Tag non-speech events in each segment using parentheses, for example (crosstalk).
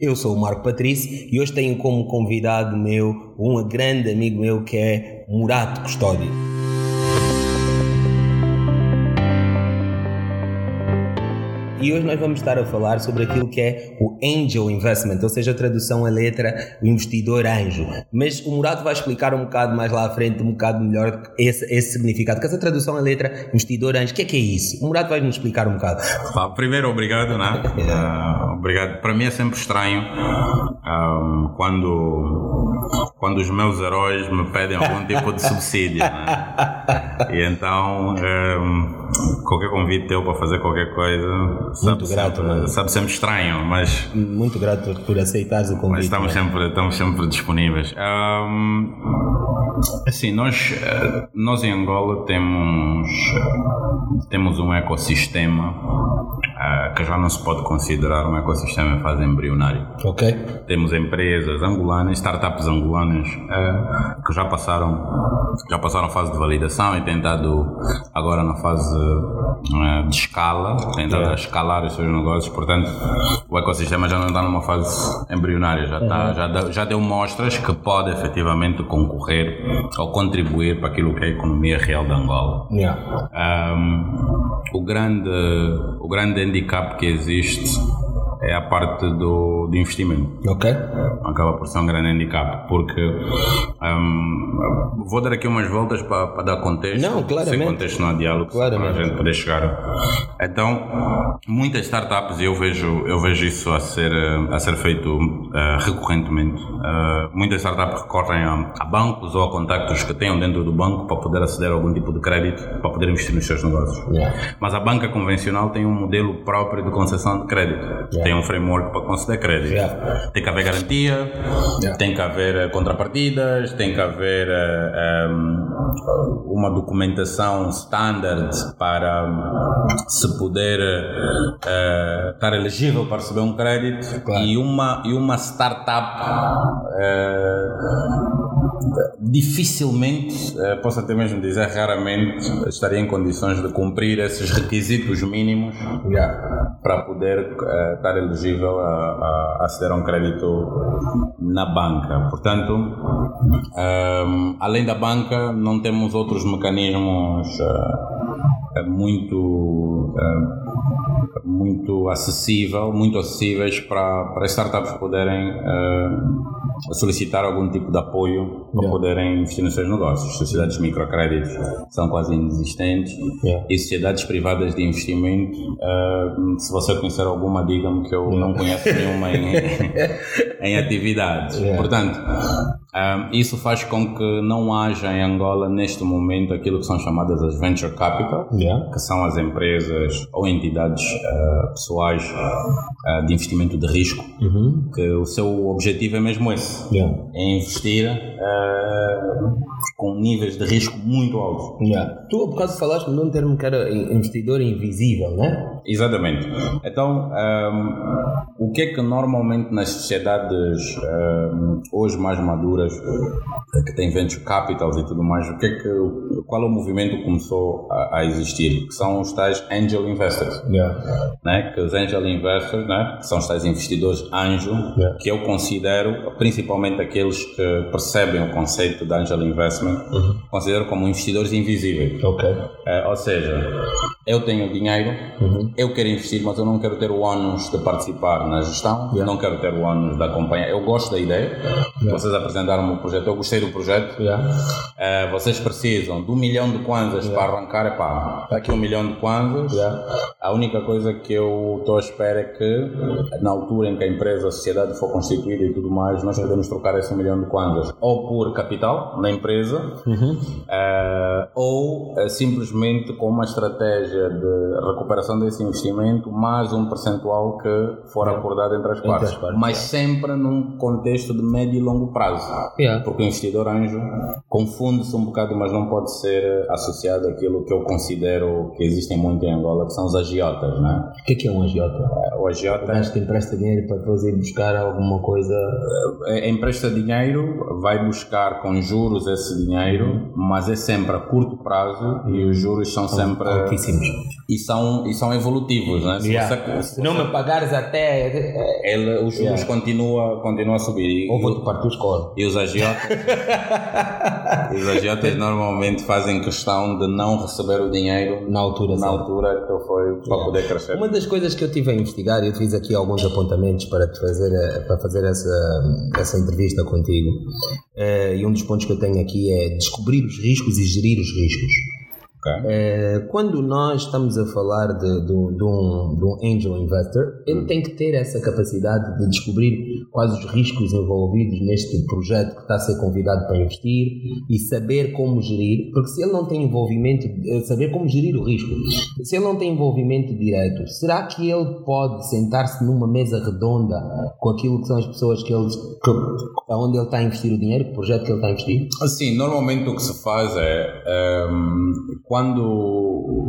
Eu sou o Marco Patrício e hoje tenho como convidado meu um grande amigo meu que é Murato Custódio. E hoje nós vamos estar a falar sobre aquilo que é o Angel Investment, ou seja, a tradução à letra, o investidor anjo. Mas o Murato vai explicar um bocado mais lá à frente, um bocado melhor esse, esse significado. Porque essa tradução à letra, investidor anjo, o que é que é isso? O Murato vai nos explicar um bocado. primeiro, obrigado, né? Uh, obrigado. Para mim é sempre estranho um, quando, quando os meus heróis me pedem algum tipo de subsídio, né? E então, um, qualquer convite teu para fazer qualquer coisa muito sabe grato, sempre, sabe sempre estranho, mas. Muito grato por aceitares o convite. Mas estamos, sempre, estamos sempre disponíveis. Um, assim, nós, eh, nós em Angola temos, temos um ecossistema uh, que já não se pode considerar um ecossistema em fase embrionária. Ok. Temos empresas angolanas, startups angolanas uh, que já passaram, já passaram a fase de validação e têm estado agora na fase uh, de escala, têm estado yeah. a escalar os seus negócios, portanto o ecossistema já não está numa fase embrionária, já, uhum. já, deu, já deu mostras que pode efetivamente concorrer ou contribuir para aquilo que é a economia real de Angola. Yeah. Um, o grande, o grande handicap que existe é a parte do, do investimento. Ok. Acaba por ser um grande handicap, porque um, vou dar aqui umas voltas para, para dar contexto. Não, claramente. Sem contexto não há diálogo, claramente. para a gente poder chegar. Então, muitas startups, eu vejo, eu vejo isso a ser, a ser feito uh, recorrentemente. Uh, muitas startups recorrem a, a, bancos ou a contactos que tenham dentro do banco para poder aceder a algum tipo de crédito, para poder investir nos seus negócios. Yeah. Mas a banca convencional tem um modelo próprio de concessão de crédito. Yeah tem um framework para conceder crédito. Yeah. Tem que haver garantia, yeah. tem que haver eh, contrapartidas, tem que haver uh, eh, um, uma documentação standard para se poder uh, estar elegível para receber um crédito claro. e, uma, e uma startup. Uh, dificilmente, uh, posso até mesmo dizer raramente, estaria em condições de cumprir esses requisitos mínimos yeah. para poder uh, estar elegível a, a, aceder a um crédito na banca. Portanto, um, ehm, além da banca, não temos outros mecanismos uh, muito muito acessível, muito acessíveis para, para startups poderem uh, solicitar algum tipo de apoio para yeah. poderem investir nos seus negócios. Sociedades de microcréditos são quase inexistentes yeah. e sociedades privadas de investimento, uh, se você conhecer alguma, diga-me que eu yeah. não conheço nenhuma em, (laughs) em atividades. Portanto, um, isso faz com que não haja em Angola neste momento aquilo que são chamadas as venture capital, yeah. que são as empresas ou entidades uh, pessoais uh, de investimento de risco, uhum. que o seu objetivo é mesmo esse, yeah. é investir uh, com níveis de risco muito altos. Yeah. Tu, por causa falaste num termo que era investidor invisível, né? Exatamente. Então, um, o que é que normalmente nas sociedades um, hoje mais maduras que tem venture capitals e tudo mais, o que é que, qual é o movimento que começou a, a existir? Que são os tais angel investors. Yeah. Né? Que os angel investors, né? que são os tais investidores anjo, yeah. que eu considero, principalmente aqueles que percebem o conceito de angel investment, uhum. considero como investidores invisíveis. Okay. É, ou seja, eu tenho dinheiro, uhum. eu quero investir, mas eu não quero ter o ônus de participar na gestão, yeah. não quero ter o ônus de acompanhar. Eu gosto da ideia, vocês apresentam apresentaram o projeto, eu gostei do projeto. Yeah. Uh, vocês precisam de um milhão de kwanzas yeah. para arrancar, é pá, está aqui um milhão de kwanzas. Yeah. A única coisa que eu estou à espera é que, na altura em que a empresa, a sociedade for constituída e tudo mais, nós podemos trocar esse milhão de kwanzas ou por capital na empresa uhum. uh, ou uh, simplesmente com uma estratégia de recuperação desse investimento mais um percentual que for acordado entre as partes, entre as partes mas sempre num contexto de médio e longo prazo. Yeah. Porque o investidor anjo confunde-se um bocado, mas não pode ser associado àquilo que eu considero que existem muito em Angola, que são os agiotas, né? O que é, que é um agiota? O agiota... O que empresta dinheiro para depois ir buscar alguma coisa... Empresta dinheiro, vai buscar com juros esse dinheiro, mas é sempre a curto prazo e os juros são sempre altíssimos e são, e são evolutivos. Né? Se, yeah. você, se, não me pagares até. Ele, os juros yeah. continua, continua a subir. Ou vou-te partir os colos. E os agiotas, (laughs) os agiotas normalmente fazem questão de não receber o dinheiro na altura, na altura que foi para yeah. poder crescer. Uma das coisas que eu tive a investigar, eu fiz aqui alguns apontamentos para fazer, eh, para fazer essa, essa entrevista contigo, e um dos pontos que eu tenho aqui é descobrir os riscos e gerir os riscos. Okay. É, quando nós estamos a falar de, de, de, um, de, um, angel investor, ele tem que ter essa capacidade de descobrir quais os riscos envolvidos neste projeto que está a ser convidado para investir e saber como gerir, porque se ele não tem envolvimento, eh, saber como gerir o risco, se ele não tem envolvimento direto, será que ele pode sentar-se numa mesa redonda com aquilo que são as pessoas que ele, que, onde ele está a investir o dinheiro, o projeto que ele está a investir? Assim, normalmente o que se faz é. Um quando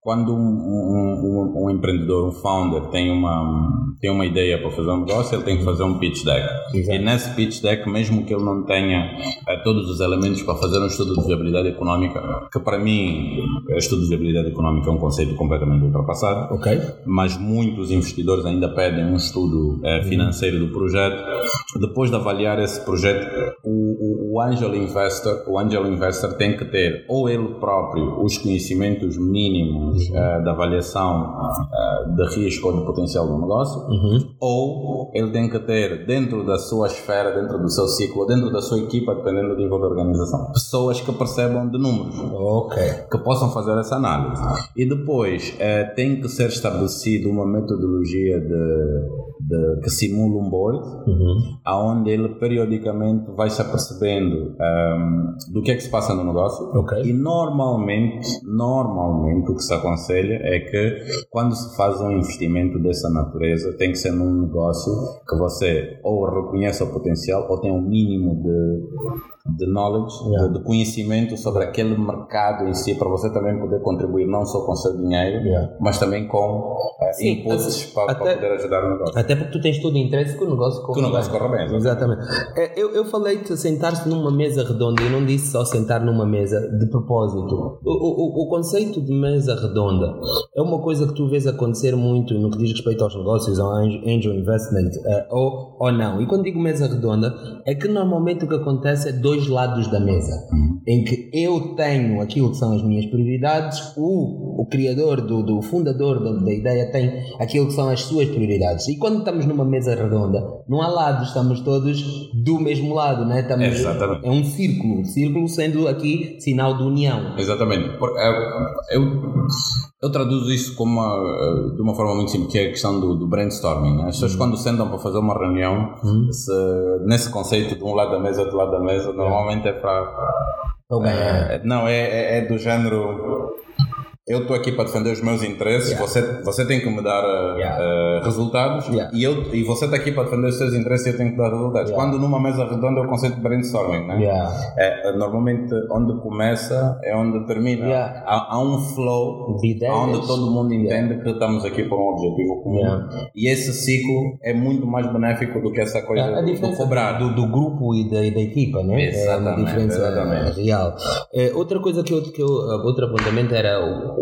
quando um, um, um, empreendedor, um founder tem uma tem uma ideia para fazer um negócio, ele tem que fazer um pitch deck. Exato. E nesse pitch deck, mesmo que ele não tenha é, todos os elementos para fazer um estudo de viabilidade económica, que para mim, estudo de viabilidade económica é um conceito completamente ultrapassado, okay. mas muitos investidores ainda pedem um estudo é, financeiro do projeto. Depois de avaliar esse projeto, o, o, o angel investor, o angel investor tem que ter ou ele próprio os conhecimentos mínimos uh, da avaliação uh, de risco ou de potencial do negócio, uhum. ou ele tem que ter dentro da sua esfera, dentro do seu ciclo, dentro da sua equipa, dependendo do nível da organização, pessoas que percebam de números, okay. que possam fazer essa análise. E depois uh, tem que ser estabelecido uma metodologia de, de que simula um board, uhum. aonde ele periodicamente vai se apercebendo um, do que é que se passa no negócio okay. e normalmente, normalmente o que se aconselha é que quando se faz um investimento dessa natureza tem que ser num negócio que você ou reconheça o potencial ou tem um mínimo de de knowledge, yeah. de, de, conhecimento sobre aquele mercado em si, para você também poder contribuir não só com o seu dinheiro, yeah. mas também com uh, Sim, inputs para, até, para, poder ajudar o negócio. Até porque tu tens todo o interesse que o negócio corra bem. Que o negócio corra bem. Exatamente. É, eu, eu falei de sentar-se numa mesa redonda e não disse só sentar numa mesa de propósito. O, o, o conceito de mesa redonda é uma coisa que tu vês acontecer muito no que diz respeito aos negócios, ao angel investment, uh, ou, ou não. E quando digo mesa redonda, é que normalmente o que acontece é dois dois lados da mesa, uhum. em que eu tenho aquilo que são as minhas prioridades, o, o criador, do, do fundador da, da, ideia tem aquilo que são as suas prioridades. E quando estamos numa mesa redonda, não há lados, estamos todos do mesmo lado, né? estamos, Exatamente. é um círculo, círculo sendo aqui sinal de união. Exatamente. É, eu, eu traduzo isso como uma, de uma forma muito simples, que é a questão do, do brainstorming. Né? As pessoas, uhum. quando sentam para fazer uma reunião, uhum. se, nesse conceito de um lado da mesa, do lado da mesa, normalmente é para. É, não, é, é, é do género eu estou aqui para defender os meus interesses, yeah. você, você tem que me dar uh, yeah. uh, resultados yeah. e, eu, e você está aqui para defender os seus interesses e eu tenho que dar resultados. Quando numa mesa redonda é o conceito de brainstorming, né? É, normalmente onde começa é onde termina. Há, há, um flow onde todo mundo entende que estamos aqui por um objetivo comum e esse ciclo é muito mais benéfico do que essa coisa a do cobrar. Do, do grupo e da, da equipa, né? Exatamente, é uma diferença exatamente. real. É, outra coisa que eu, que eu, outro apontamento era o,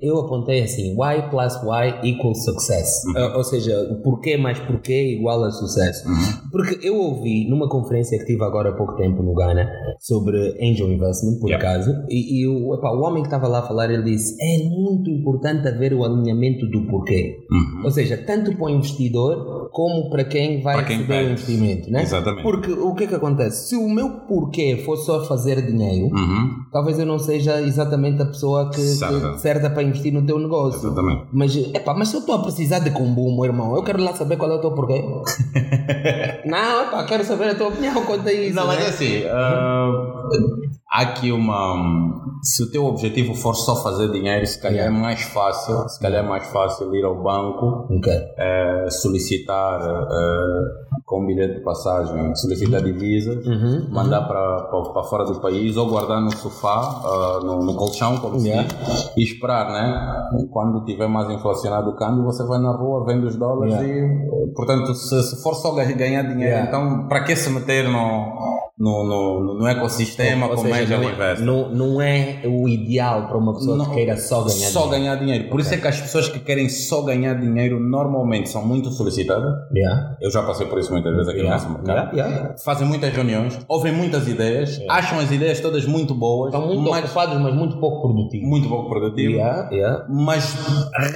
eu apontei assim, y plus y equals success. Uhum. Ou seja, o porquê mais porquê igual a sucesso. Uhum. Porque eu ouvi numa conferência que tive agora há pouco tempo no Ghana sobre angel investment, por yeah. acaso, e, e o, o homem que estava lá a falar, ele disse, é muito importante haver o alinhamento do porquê. Uhum. Ou seja, tanto para o investidor como para quem vai para quem receber o investimento. Né? Exatamente. Porque o que é que acontece? Se o meu porquê for só fazer dinheiro, uhum. talvez eu não seja exatamente a pessoa que, que certa para investir no teu negócio. Exatamente. Mas, epá, mas se eu estou a precisar de combo, meu irmão, eu quero lá saber qual é o teu porquê. (laughs) não, epá, quero saber a tua opinião quanto a isso. Não, mas né? é assim, uh, há aqui uma. Se o teu objetivo for só fazer dinheiro, se calhar é mais fácil, se calhar é mais fácil ir ao banco, okay. uh, solicitar. Uh, com um bilhete de passagem, solicitar divisas, uhum, mandar uhum. para, para, fora do país ou guardar no sofá, uh, no, no, colchão, como yeah. se diz, e esperar, né? Quando tiver mais inflacionado o câmbio, você vai na rua, vende os dólares yeah. e, portanto, se, se, for só ganhar dinheiro, yeah. então para que se meter no no, no, no ecossistema Ou como seja, é- Investor. não, não é o ideal para uma pessoa Não, que queira só ganhar Só dinheiro. ganhar dinheiro. Por isso é que as pessoas que querem só ganhar dinheiro normalmente são muito solicitadas. Yeah. Eu já passei por isso muitas vezes aqui Yeah. no nosso mercado. Yeah. Fazem muitas reuniões, ouvem muitas ideias, acham as ideias todas muito boas, Estão muito mas ocupados, mas muito pouco produtivos. muito pouco yeah. mas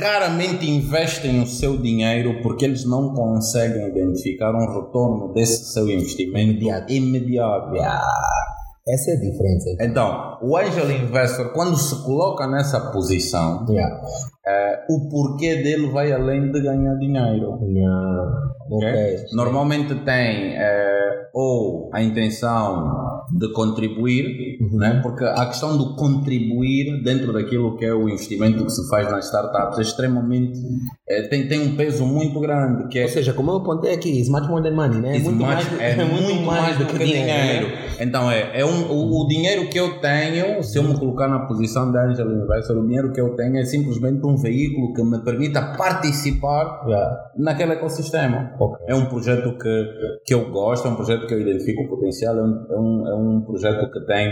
raramente investem o seu dinheiro porque eles não conseguem identificar um retorno desse seu investimento Imediato. imediato. Yeah. Essa é a diferença. Então, o angel investor, quando se coloca nessa posição, Yeah. Eh, o porquê dele vai além de ganhar dinheiro. Yeah. ok? Ok. Normalmente tem eh, ou a intenção de contribuir, Uhum. né? porque a questão do contribuir dentro daquilo que é o investimento que se faz nas startups é extremamente eh, tem, tem um peso muito grande que é Ou seja, como eu apontei aqui, more than money, né? It's muito mais, é (laughs) muito mais do que dinheiro. né? Então é, é um, o, o dinheiro que eu tenho, se eu me colocar na posição de Angel Investor, o dinheiro que eu tenho é simplesmente um veículo que me permita participar Yeah. naquele ecossistema. Ok. É um projeto que, que eu gosto, é um projeto que eu identifico o potencial, é um, é um, é um projeto que tem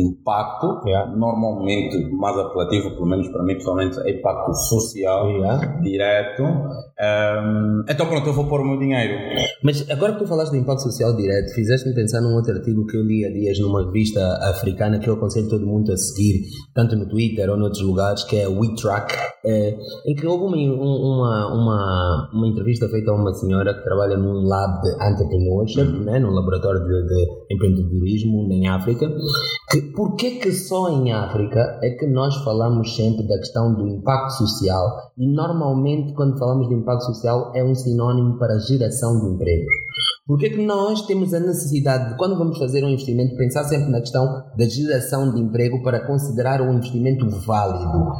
impacto, Yeah. normalmente mais apelativo, pelo menos para mim pessoalmente, é impacto social Yeah. direto. Ehm, então pronto, eu vou pôr o meu dinheiro. Mas agora que tu falaste de impacto social direto, fizeste-me pensar num outro artigo que eu li há dias numa revista africana que eu aconselho todo mundo a seguir, tanto no Twitter ou noutros lugares, que é WeTrack, eh, em que houve uma, um- uma, uma, uma entrevista feita a uma senhora que trabalha num lab de entrepreneurship, né, num laboratório de, de empreendedorismo em África, que por que só em África é que nós falamos sempre da questão do impacto social e normalmente quando falamos de impacto social é um sinónimo para geração de empregos? Por que que nós temos a necessidade de, quando vamos fazer um investimento, pensar sempre na questão da geração de emprego para considerar um investimento válido?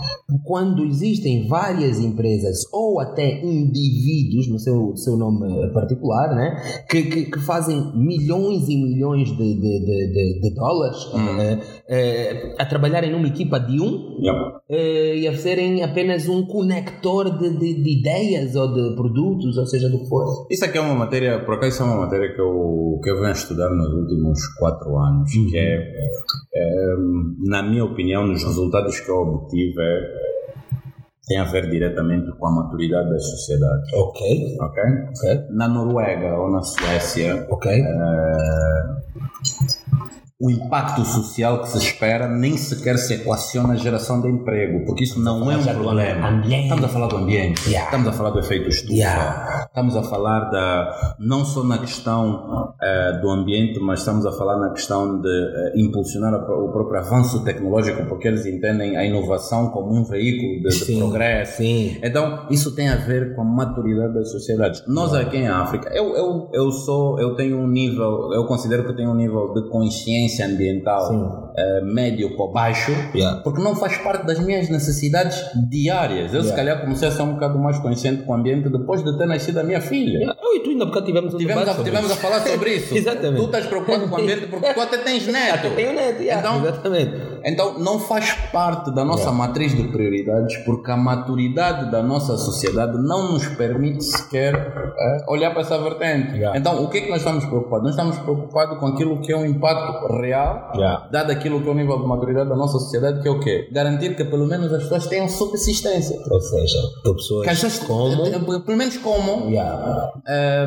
Quando existem várias empresas ou até indivíduos, no seu, seu nome particular, né, que, que, que fazem milhões e milhões de, de, de, de- dólares eh, eh, a trabalharem numa equipa de um eh, e a serem apenas um conector de, de, de ideias ou de produtos, ou seja, do que for. Isso aqui é uma matéria, por acaso, é uma matéria que eu, que eu venho a estudar nos últimos quatro anos, que é, é, na minha opinião, nos resultados que eu obtive, é, tem a ver diretamente com a maturidade das sociedades. Ok, Ok? ok, Na Noruega ou na Suécia, ok. O impacto social que se espera nem sequer se equaciona a geração de emprego, porque isso não é um problema. ambiente. Estamos a falar do ambiente, Yeah. estamos a falar do efeito estufa, Yeah. estamos a falar da não só na questão eh, do ambiente, mas estamos a falar na questão de eh, impulsionar o próprio avanço tecnológico, porque eles entendem a inovação como um veículo de, de Sim, progresso. Sim. Então, isso tem a ver com a maturidade das sociedades. Nós aqui em África, eu, eu, eu sou, eu tenho um nível, eu considero que tenho um nível de consciência ambiental Sim. eh, médio para baixo, Yeah. porque não faz parte das minhas necessidades diárias. Eu, se Yeah. calhar, comecei a ser um bocado mais consciente com o ambiente depois de ter nascido a minha filha. Eu e tu ainda bocado tivemos um Tivemos, a, tivemos a falar sobre isso. (laughs) Exatamente. Tu estás preocupado com o ambiente porque tu até tens (laughs) neto. Tenho neto, yeah, Então- exatamente. Então, não faz parte da nossa matriz de prioridades, porque a maturidade da nossa sociedade não nos permite sequer eh, olhar para essa vertente. Yeah. Então, o que é que nós estamos preocupados? Nós estamos preocupados com aquilo que é um impacto real, Yeah. dado aquilo que é o nível de maturidade da nossa sociedade, que é o quê? Garantir que pelo menos as pessoas tenham subsistência. Ou seja, que pessoas Que as pessoas, como. eh, pelo menos como Yeah.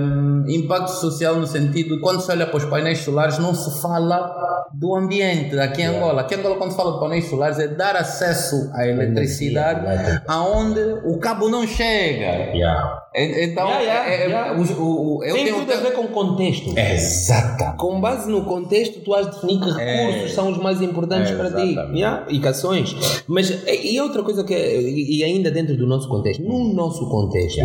um, impacto social no sentido de quando se olha para os painéis solares não se fala do ambiente aqui em Angola. Aqui em Angola quando fala de painéis solares é dar acesso à eletricidade aonde o cabo não chega. Yeah. Então, Yeah, yeah, é- é- yeah. o- o- o- eu Tem tenho tudo a ver com contexto. Exatamente. Com base no contexto, tu has de definir que recursos É. são os mais importantes É, para ti. E que ações. Mas, e outra coisa que é, e ainda dentro do nosso contexto, no nosso contexto,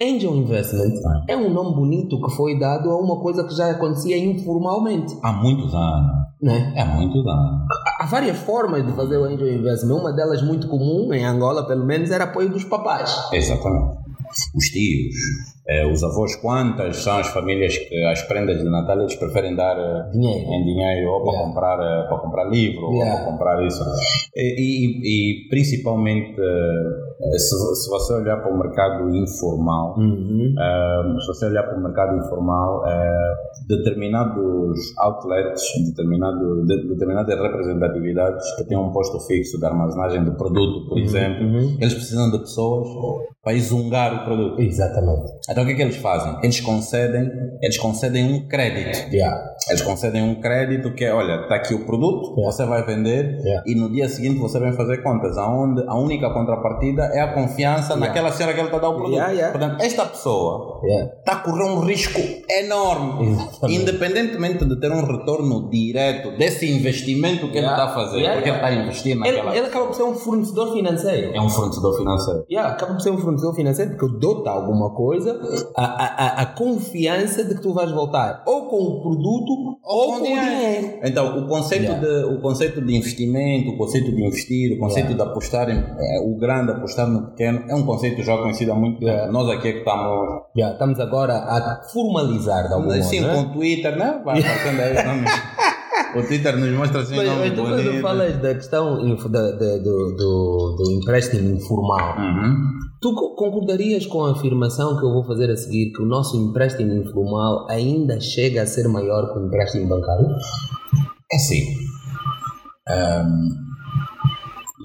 Angel Investment é um nome bonito que foi dado a uma coisa que já acontecia informalmente. Há muitos anos. Né? Há muitos anos. Há várias formas de fazer o Angel Investment. Uma delas muito comum, em Angola pelo menos, era apoio dos papais. Exatamente. Os tios, eh, os avós, quantas são as famílias que as prendas de Natal eles preferem dar eh, Dinheiro. em dinheiro ou para Yeah. comprar eh, para comprar livro Yeah. ou para comprar isso e, e- e principalmente Se, se você olhar para o mercado informal, Uhum. eh, se você olhar para o mercado informal, eh, determinados outlets, determinado, de- determinadas representatividades que têm um posto fixo de armazenagem de produto, por exemplo, Uhum. eles precisam de pessoas para exungar o produto. Exatamente. Então o que é que eles fazem? Eles concedem, eles concedem um crédito. Yeah. Eles concedem um crédito que é, olha, está aqui o produto, Yeah. você vai vender Yeah. e no dia seguinte você vem fazer contas, aonde a única contrapartida é a confiança Yeah. naquela senhora que ele está a dar o produto. Yeah, yeah. Portanto, esta pessoa está a correr um risco enorme, Exatamente. independentemente de ter um retorno direto desse investimento que ele está a fazer, porque ele está a investir Ele, naquela... ele acaba por ser um fornecedor financeiro. É um fornecedor financeiro. Yeah, acaba por ser um fornecedor financeiro porque eu dou-te alguma coisa, a, a, a, confiança de que tu vais voltar ou com o produto ou, com, o dinheiro. Então, o conceito, de, o conceito de investimento, o conceito de investir, o conceito de apostar em eh, o grande, apostar no pequeno, é um conceito já conhecido há muito tempo. Yeah. Nós aqui é que estamos. Yeah, estamos agora a formalizar de algum modo. Sim, né? com o Twitter, né? Vai (laughs) aparecendo aí. O Twitter nos mostra assim Mas, mas tu quando falas da questão da- da- do, do, do empréstimo informal, Uhum. tu co- concordarias com a afirmação que eu vou fazer a seguir que o nosso empréstimo informal ainda chega a ser maior que o empréstimo bancário? É sim. Ahm,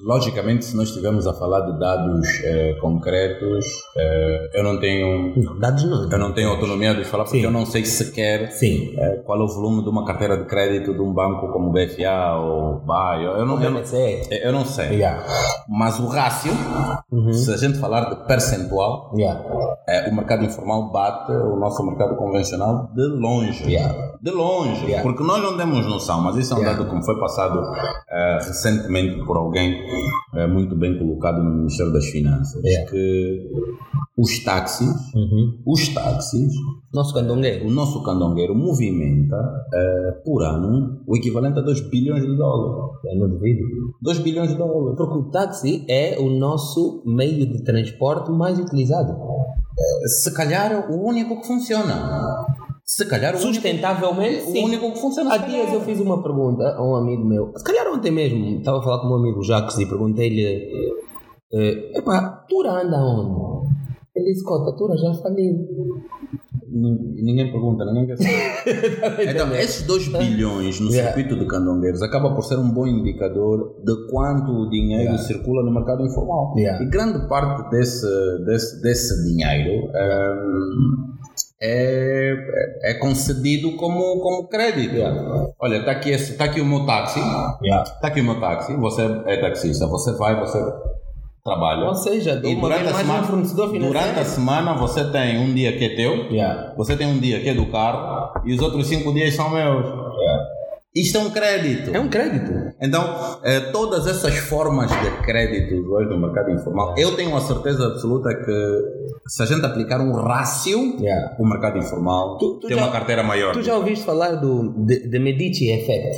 logicamente, se nós estivermos a falar de dados eh, concretos, eh, eu não tenho. Não, dados não. Eu não tenho autonomia de falar porque Sim. eu não sei sequer Sim. eh, qual é o volume de uma carteira de crédito de um banco como o BFA ou BAE. Eu não, eu não, BMC. eu não sei. Yeah. Mas o rácio, Uhum. se a gente falar de percentual, Yeah. eh, o mercado informal bate o nosso mercado convencional de longe. Yeah. De longe. Porque nós não temos noção, mas isso é um dado que me foi passado eh, recentemente por alguém eh, muito bem colocado no Ministério das Finanças. Yeah. Que os táxis, Uhum. os táxis Nosso o nosso candongueiro movimenta eh, por ano o equivalente a 2 bilhões de dólares. Eu não duvido. 2 bilhões de dólares. Porque o táxi é o nosso meio de transporte mais utilizado. Se calhar o único que funciona. Se calhar o único, Sustentavelmente, o sim. único que funciona. Há dias eu fiz uma pergunta a um amigo meu, se calhar ontem mesmo, estava a falar com o meu amigo Jacques e perguntei-lhe: eh, Epá, Tura anda onde? Ele disse: Cota, Tura já faliu. Nin- Ninguém pergunta, ninguém quer saber. (laughs) então, esses 2 bilhões no Yeah. circuito de candongueiros acaba por ser um bom indicador de quanto o dinheiro Yeah. circula no mercado informal. Yeah. E grande parte desse, desse, desse dinheiro ehm, é, é é concedido como, como crédito. Yeah. Olha, está aqui, esse- tá aqui o meu táxi, Yeah. está aqui o meu táxi, você é taxista, você vai, você trabalha. Ou seja, E um fornecedor financeiro. durante a semana você tem um dia que é teu, Yeah. você tem um dia que é do carro e os outros cinco dias são meus. Isto é um crédito. É um crédito. Então, eh, todas essas formas de crédito hoje no mercado informal, eu tenho a certeza absoluta que se a gente aplicar um rácio, Yeah. o mercado informal Tu- tu tem já- uma carteira maior. Tu já ouviste falar do de, de Medici Effect?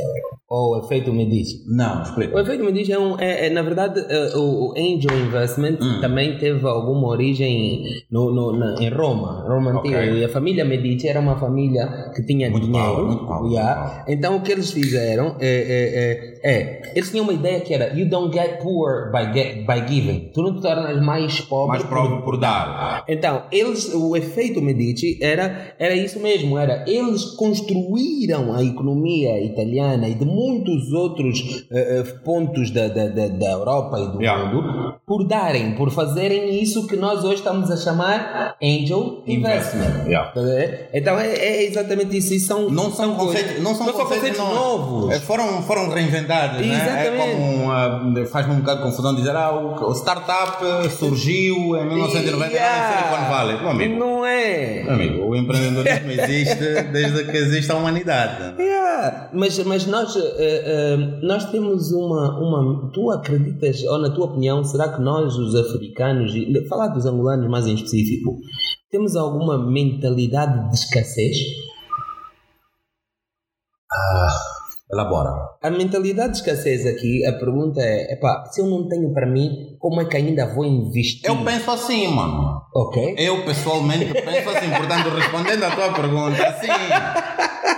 Ou efeito Medici? Não, O explica. efeito Medici é, um, é, é, na verdade, é, o, o Angel Investment Hum. também teve alguma origem no, no, na- em Roma, Roma antiga. Ok. E a família Medici era uma família que tinha Muito dinheiro. power, muito power, yeah. Então o que eles fizeram é, é, é, é, eles tinham uma ideia que era you don't get poor by, get, by giving. Tu não te tornas mais pobre Mais prova por dar. então, eles, o efeito Medici era, era isso mesmo, era eles construíram a economia italiana e de muitos outros eh, eh, pontos da, da, da, Europa e do Yeah. mundo por darem, por fazerem isso que nós hoje estamos a chamar Angel Investment. Yeah. Tá? Então é, é exatamente isso. E são, Não são conceitos, não são não são conceitos, conceitos novos. novos. É, Foram, foram reinventados, né? Exatamente. É como ah, faz-me um bocado de confusão dizer ah, o, o startup surgiu em 1999 Yeah. em Silicon Valley. Meu amigo, Não é. meu amigo, o empreendedorismo existe desde que existe a humanidade. Yeah, mas, mas nós, eh, eh, nós temos uma, uma. Tu acreditas, ou na tua opinião, será que nós, os africanos, falar dos angolanos mais em específico, temos alguma mentalidade de escassez? Elabora. A mentalidade de escassez aqui, a pergunta é: epá, se eu não tenho para mim, como é que ainda vou investir? Eu penso assim, mano. Ok? Eu pessoalmente penso assim, portanto, respondendo à tua pergunta, assim. (laughs)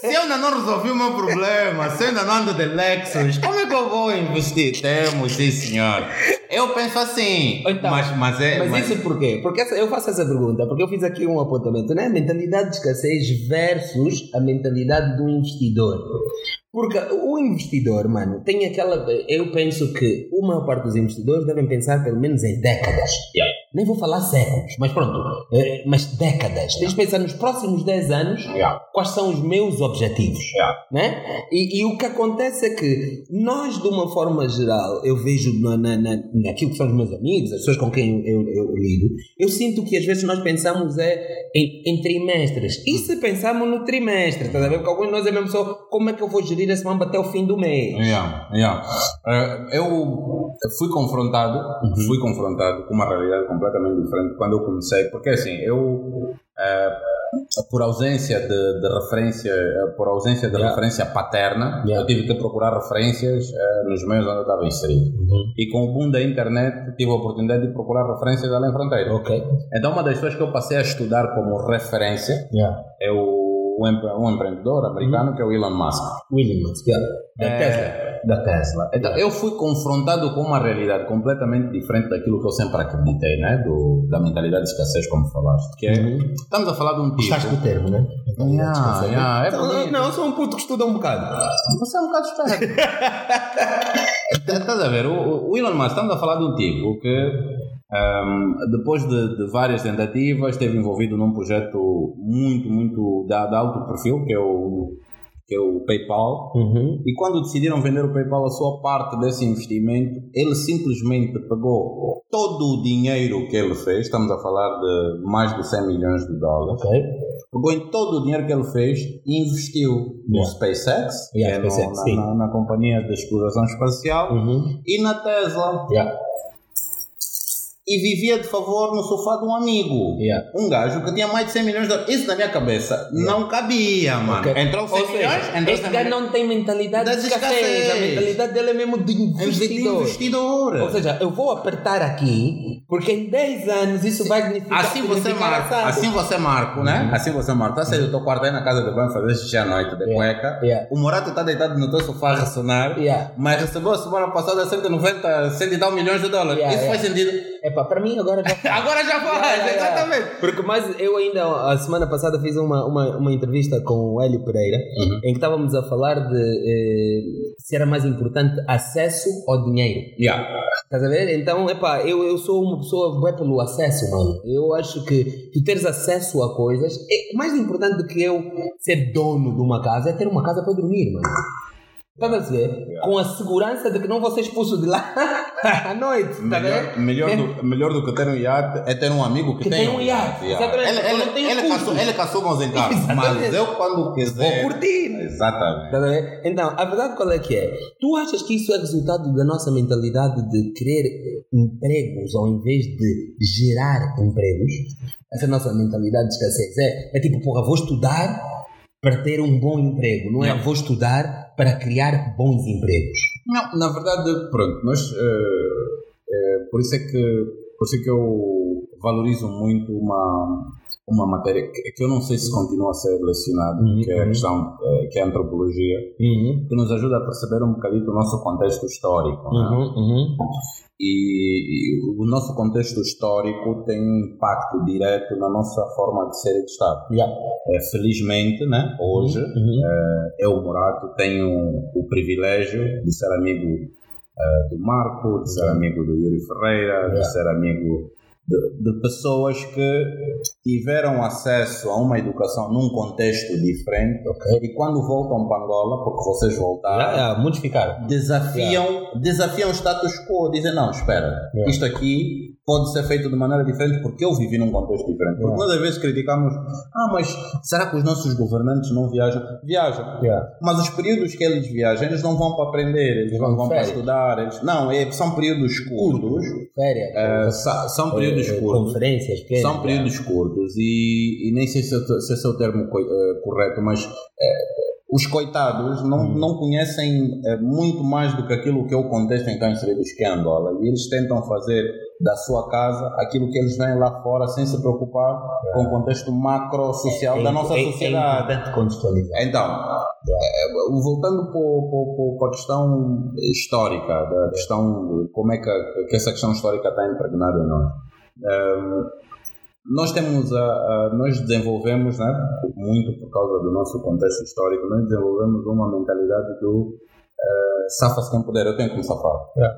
Se eu ainda não resolvi o meu problema, se eu ainda não ando de Lexus, como é que eu vou investir? Temos, sim, senhor. Eu penso assim. Então, mas, mas é. Mas, mas- isso por quê? Porque essa- eu faço essa pergunta, porque eu fiz aqui um apontamento, né? Mentalidade de escassez versus a mentalidade do investidor. Porque o investidor, mano, tem aquela. Eu penso que a maior parte dos investidores devem pensar pelo menos em décadas. Yeah. Nem vou falar séculos, mas pronto, eh, mas décadas. Tens de pensar nos próximos 10 anos Yeah. quais são os meus objetivos. Yeah. Né? E, e o que acontece é que nós, de uma forma geral, eu vejo na, na, na, naquilo que são os meus amigos, as pessoas com quem eu, eu, eu lido, eu sinto que às vezes nós pensamos é em, em trimestres. E se pensamos no trimestre, estás a ver? Porque alguns de nós é mesmo só como é que eu vou gerir esse mambo até o fim do mês. Eh, eu fui confrontado, fui confrontado com uma realidade completamente diferente quando eu comecei, porque assim, eu eh, por ausência de, de referência, eh, por ausência de Yeah. referência paterna, Yeah. eu tive que procurar referências eh, nos meios onde eu estava inserido. E com o boom da internet, tive a oportunidade de procurar referências além fronteiras. Ok. Então, uma das pessoas que eu passei a estudar como referência Yeah. é o, um empre- um empreendedor americano que é o Elon Musk. William Musk, yeah. Da É, Tesla. Da Tesla. Então, eu fui confrontado com uma realidade completamente diferente daquilo que eu sempre acreditei, né? Do, da mentalidade de escassez, como falaste. Que é, Uhum. estamos a falar de um tipo. Gostaste do termo, né? Yeah, yeah, é Então, não, eu sou um puto que estuda um bocado. Você é um bocado esperto. (laughs) Estás a ver? O, o Elon Musk, estamos a falar de um tipo que, ahm, depois de, de várias tentativas, esteve envolvido num projeto muito, muito de, de alto perfil, que é o, que é o PayPal. Uhum. E quando decidiram vender o PayPal, a sua parte desse investimento, ele simplesmente pegou todo o dinheiro que ele fez, estamos a falar de mais de 100 milhões de dólares, Ok. pegou em todo o dinheiro que ele fez e investiu no Yeah. SpaceX, que Yeah, é no- SpaceX, na, sim. na- na companhia de exploração espacial, Uhum. e na Tesla. Yeah. E vivia de favor no sofá de um amigo. Yeah. Um gajo que tinha mais de 100 milhões de dólares. Isso na minha cabeça não cabia, mano. Ok. Entrou 100 Ou seja, milhões, entrou este 100 gajo milhões. não tem mentalidade Da de escassez. escassez. A mentalidade dele é mesmo de De investidor. investidor. Ou seja, eu vou apertar aqui, porque em 10 anos isso vai significar. Assim você marca, assim você marca, né? Uhum. Assim você marca. Tá saindo do teu quarto aí na casa de banho fazer xixi à noite de Yeah. cueca. Yeah. O Morato tá deitado no teu sofá a ressonar. Yeah. Mas recebeu a semana passada 190, 100 e tal milhões de dólares. Yeah, Isso yeah. faz sentido. Epá, para mim agora já (laughs) Agora já faz, Yeah, yeah, yeah. exatamente. Porque mais eu ainda a semana passada fiz uma, uma, uma entrevista com o Hélio Pereira Uhum. em que estávamos a falar de eh, se era mais importante acesso ao dinheiro. Yeah. Estás a ver? Então, epá, eu, eu sou uma pessoa bué pelo acesso, mano. Eu acho que tu teres acesso a coisas é mais importante do que eu ser dono de uma casa é ter uma casa para dormir, mano. Estás a perceber? Com a segurança de que não vou ser expulso de lá (laughs) à noite, está a ver? Melhor, melhor, do, melhor do que ter um iate é ter um amigo que, Que tem um iate, exatamente. Ele, ele, ele, custo. caçou, ele caçou meus encargos, (laughs) Exatamente. mas eu quando quiser. Vou curtir. Exatamente. Estás a ver? Então, a verdade qual é que é? Tu achas que isso é resultado da nossa mentalidade de querer empregos ao invés de gerar empregos? Essa é a nossa mentalidade de escassez. É, é tipo, porra, vou estudar para ter um bom emprego, não é? Vou estudar para criar bons empregos. Não, na verdade, pronto, nós. eh, eh, por, isso é que, por isso é que eu valorizo muito uma, uma matéria que, que eu não sei se continua a ser lecionada, Uhum, que é a uhum. questão, eh, que é a antropologia, Uhum. que nos ajuda a perceber um bocadinho o nosso contexto histórico. né? Uhum, uhum. E, o nosso contexto histórico tem um impacto direto na nossa forma de ser e de estar. Yeah. É, felizmente, né, hoje, Uhum. eu, Morato, tenho o privilégio de ser amigo eh, do Marco, de ser amigo do Yuri Ferreira, Yeah. de ser amigo de, de pessoas que tiveram acesso a uma educação num contexto diferente Ok. e quando voltam para Angola, porque vocês voltaram, Yeah, yeah, muitos ficaram. desafiam, desafiam o status quo, dizem não, espera, Yeah. isto aqui pode ser feito de maneira diferente porque eu vivi num contexto diferente. Porque Yeah. nós às vezes criticamos, ah, mas será que os nossos governantes não viajam? Viajam. Yeah. Mas os períodos que eles viajam, eles não vão para aprender, eles não vão para estudar, eles, não, é, são períodos curtos, Férias. eh, sa- são períodos eh, curtos. Conferências, pequenas, São períodos curtos e, e nem sei se, se esse é o termo co- eh, correto, mas eh, os coitados não, Hum. não conhecem eh, muito mais do que aquilo que é o contexto em que estão inseridos que é Angola e eles tentam fazer da sua casa aquilo que eles veem lá fora sem se preocupar com o contexto macro-social É da nossa é- sociedade. É importante contextualizar. Então, eh, voltando para a questão histórica, da questão como é que, que essa questão histórica está impregnada em nós. Ehm, nós temos a, a- nós desenvolvemos, né, muito por causa do nosso contexto histórico, nós desenvolvemos uma mentalidade do safa-se quem puder, eu tenho que me safar.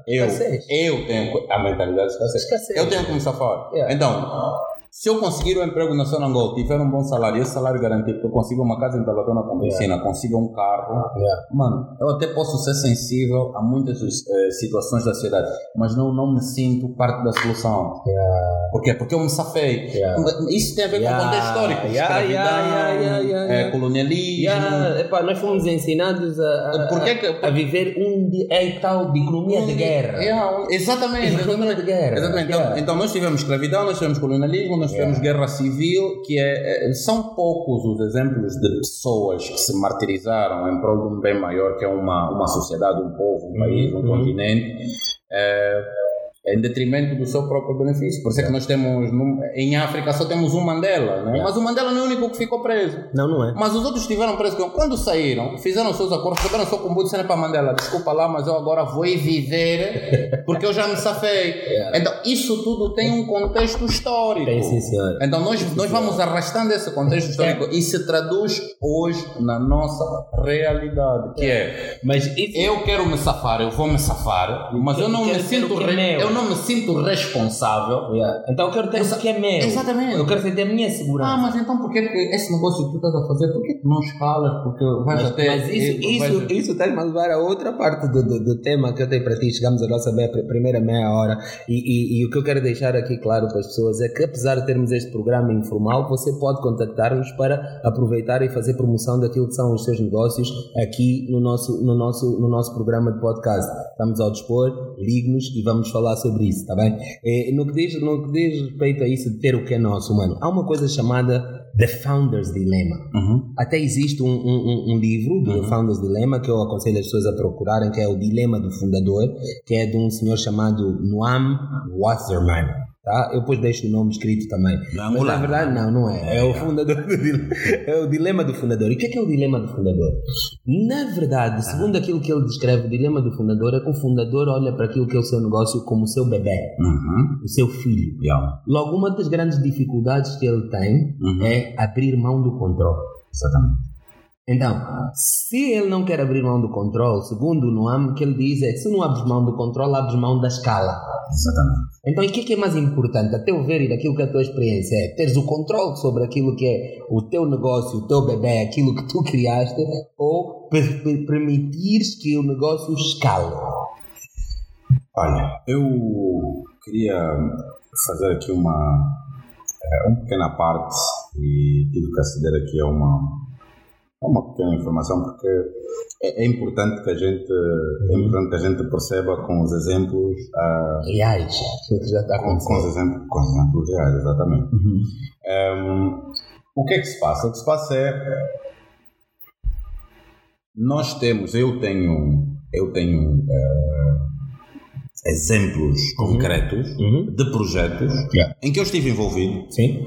Eu, Escassez. eu tenho a mentalidade de escassez. Escassez. Eu tenho que me safar. Yeah. Então, se eu conseguir o emprego na Zona Angol, tiver um bom salário, esse salário garantido, que eu consigo uma casa em Talatona com piscina, consigo um carro, Yeah. mano, eu até posso ser sensível a muitas eh, situações da sociedade, mas não, não me sinto parte da solução. Yeah. Por quê? Porque eu me safei. Yeah. Isso tem a ver Yeah. com o contexto histórico. Yeah, Escravidão, yeah, yeah, yeah, yeah, eh, yeah. colonialismo. Yeah, epá, nós fomos ensinados a, a, que a viver um é tal de economia de guerra. Yeah, um- exatamente. Economia de guerra. Exatamente. Então, Yeah. então nós tivemos escravidão, nós tivemos colonialismo, nós tivemos guerra civil, que é, é- são poucos os exemplos de pessoas que se martirizaram em prol de um bem maior, que é uma, uma sociedade, um povo, um país, um Uhum. continente. é, em detrimento do seu próprio benefício. Por isso é que nós temos, em África só temos um Mandela, né? mas o Mandela não é o único que ficou preso. Não, não é. Mas os outros estiveram presos. Quando saíram, fizeram os seus acordos, receberam o seu combo e disseram para Mandela: desculpa lá, mas eu agora vou viver porque eu já me safei. Então, isso tudo tem um contexto histórico. Tem sim, senhor. Então, nós, nós vamos arrastando esse contexto histórico e se traduz hoje na nossa realidade, que é Mas eu quero me safar, eu vou me safar, mas eu não me sinto o é eu não me sinto responsável. Yeah. Então eu quero ter Exa- o que é meu. Exatamente. Eu quero ter a minha segurança. Ah, mas então por que esse negócio que tu estás a fazer, por que não escalas? Porque vais Mas, até. mas isso, eh, isso, vais- isso está-me a levar a outra parte do, do, do tema que eu tenho para ti. Chegamos à nossa meia- primeira meia hora e, e, e o que eu quero deixar aqui claro para as pessoas é que apesar de termos este programa informal, você pode contactar-nos para aproveitar e fazer promoção daquilo que são os seus negócios aqui no nosso, no nosso, no nosso programa de podcast. Estamos ao dispor, ligue-nos e vamos falar sobre isso, está bem? Eh, no, que diz, no que diz respeito a isso de ter o que é nosso, mano, há uma coisa chamada The Founder's Dilemma. Uhum. Até existe um, um, um- livro do Founders Dilemma que eu aconselho as pessoas a procurarem, que é o Dilema do Fundador, que é de um senhor chamado Noam Wasserman. Tá? Eu depois deixo o nome escrito também. Não, Mas na verdade, não, não é. É o fundador do dilema. (laughs) É o dilema do fundador. E o que é que é o dilema do fundador? Na verdade, segundo aquilo que ele descreve, o dilema do fundador é que o fundador olha para aquilo que é o seu negócio como o seu bebê, Uhum. o seu filho. Yeah. Logo, uma das grandes dificuldades que ele tem Uhum. é abrir mão do controle. Exatamente. Então, se ele não quer abrir mão do controle, segundo o Noam, o que ele diz é que se não abres mão do controle, abres mão da escala. Exatamente. Então, o que é, que é mais importante, a teu ver e daquilo que é a tua experiência é teres o controle sobre aquilo que é o teu negócio, o teu bebê, aquilo que tu criaste, ou per- per- permitires que o negócio escale? Olha, eu queria fazer aqui uma, eh, uma pequena parte e tive que aceder aqui a uma, uma pequena informação porque é, é importante que a gente é importante que a gente perceba com os exemplos ah, Reais. Que já está com, com os exemplos com os exemplos reais exatamente Uhum. Ehm, o que é que se passa? O que se passa é nós temos, eu tenho, eu tenho eh, exemplos concretos Uhum. de projetos Yeah. em que eu estive envolvido Sim?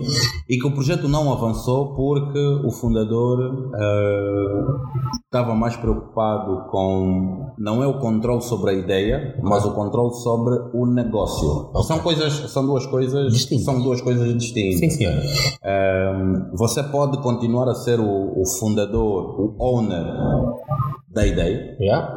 e que o projeto não avançou porque o fundador eh, estava mais preocupado com não é o controle sobre a ideia, mas o controle sobre o negócio. São coisas, são duas coisas, Distintas. são duas coisas distintas. Sim, senhor. Um, você pode continuar a ser o, o fundador, o owner da ideia, Yeah?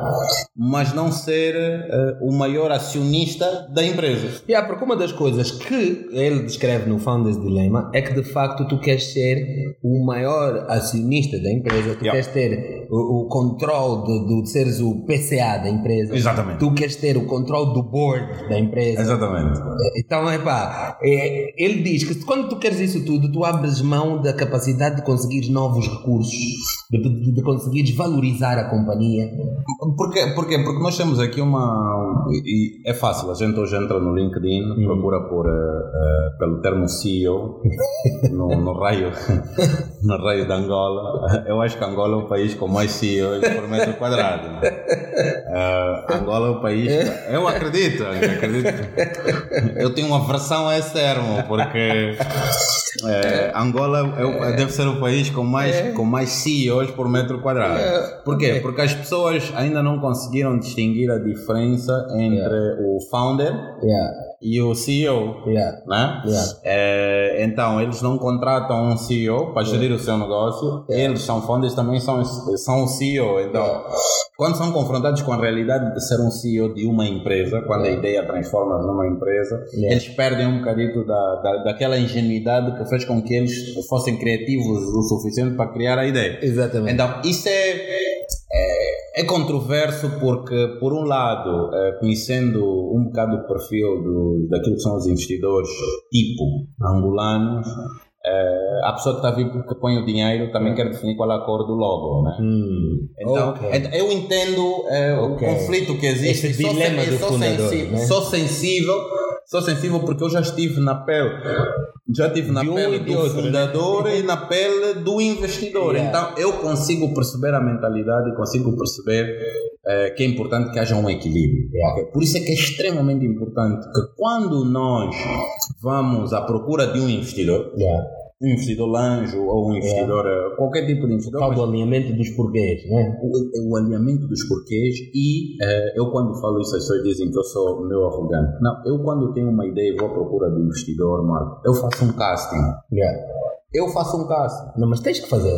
mas não ser eh, o maior acionista da empresa. Yeah, porque uma das coisas que ele descreve no Founders Dilemma é que de facto tu queres ser o maior acionista da empresa, tu Yeah. queres ter o, o controle de, de seres o PCA da empresa, Exatamente. tu queres ter o controle do board da empresa. Exatamente. Então, epá, é, ele diz que quando tu queres isso tudo, tu abres mão da capacidade de conseguir novos recursos, de, de, de conseguires valorizar a companhia. Companhia. Porquê? Porquê? Porque nós temos aqui uma. E é fácil, a gente hoje entra no LinkedIn, hum. procura por, uh, uh, pelo termo CEO (laughs) no, no, raio, (laughs) no raio de Angola. Eu acho que Angola é o país com mais CEOs por metro quadrado. Uh, Angola é o país. Eu acredito, acredito. Eu tenho uma aversão a esse termo, porque Angola é, deve ser o país com mais, é. com mais CEOs por metro quadrado. É. Porquê? Porque as pessoas ainda não conseguiram distinguir a diferença entre o founder. E o CEO. Yeah. Né? É, então, eles não contratam um CEO para gerir o seu negócio, eles são founders também são, são o CEO. Então, quando são confrontados com a realidade de ser um CEO de uma empresa, quando a ideia transforma numa empresa, eles perdem um bocadinho da, da, daquela ingenuidade que fez com que eles fossem criativos o suficiente para criar a ideia. Exatamente. Então, isso é, é, controverso porque, por um lado, é, conhecendo um bocado o perfil do, daquilo que são os investidores tipo angolanos, a pessoa que está vindo que põe o dinheiro também quer definir qual é a cor do logo, né? Hum, então, okay. eu entendo é, okay. o conflito que existe. Esse dilema sou, do sou fundador, né? sou sensível Sou sensível porque eu já estive na pele, já estive na um pele do outro, né? fundador né? e na pele do investidor. Yeah. Então eu consigo perceber a mentalidade e consigo perceber é, que é importante que haja um equilíbrio. Yeah. Por isso é que é extremamente importante que quando nós vamos à procura de um investidor, yeah um investidor anjo ou um investidor, é. qualquer tipo de investidor. Fala do alinhamento dos porquês, né? O, o alinhamento dos porquês e uh, eu quando falo isso as pessoas dizem que eu sou meu arrogante. Não, eu quando tenho uma ideia e vou à procura de um investidor, Marco, eu faço um casting. Yeah eu faço um caso. Não, mas tens que fazer.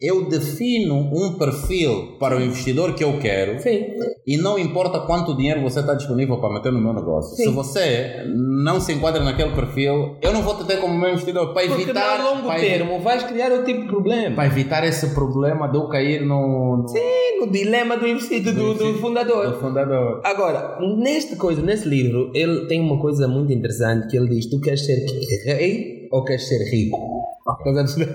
Eu defino um perfil para o investidor que eu quero. Sim. E não importa quanto dinheiro você está disponível para meter no meu negócio. Sim. Se você não se enquadra naquele perfil, eu não vou te ter como meu investidor. Para Porque evitar. a longo termo vais criar outro tipo de problema. Para evitar esse problema de eu cair no. no... Sim, no dilema do investidor, do, do, do, fundador. Do fundador. Agora, neste coisa, nesse livro, ele tem uma coisa muito interessante que ele diz: tu queres ser rei ou queres ser rico?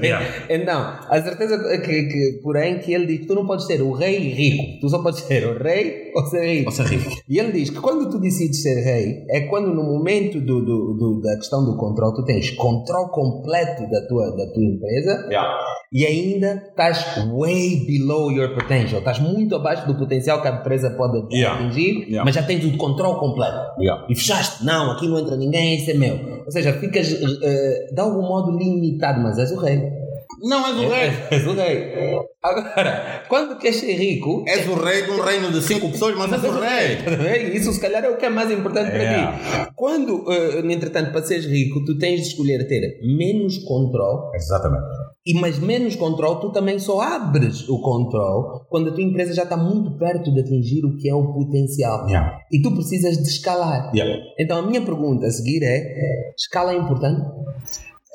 Yeah. Então, a certeza que, que, porém, que ele diz que tu não podes ser o rei rico, tu só podes ser o rei ou ser rico. Ou ser rico. E ele diz que quando tu decides ser rei, é quando no momento do, do, do da questão do controle, tu tens controle completo da tua, da tua empresa yeah. e ainda estás way below your potential, estás muito abaixo do potencial que a empresa pode yeah. atingir, mas já tens o controle completo. E fechaste, não, aqui não entra ninguém, isso é meu. Ou seja, ficas uh, de algum modo limitado mas és o rei. Não, és o rei. (laughs) És o rei. Agora, quando queres ser rico. És o rei de um reino de cinco pessoas, mas és o rei. (laughs) Isso, se calhar, é o que é mais importante para ti. É. Quando, uh, entretanto, para seres rico, tu tens de escolher ter menos controle. Exatamente. E mais menos controle, tu também só abres o controle quando a tua empresa já está muito perto de atingir o que é o potencial. Yeah. E tu precisas de escalar. Yeah. Então, a minha pergunta a seguir é: escala é importante?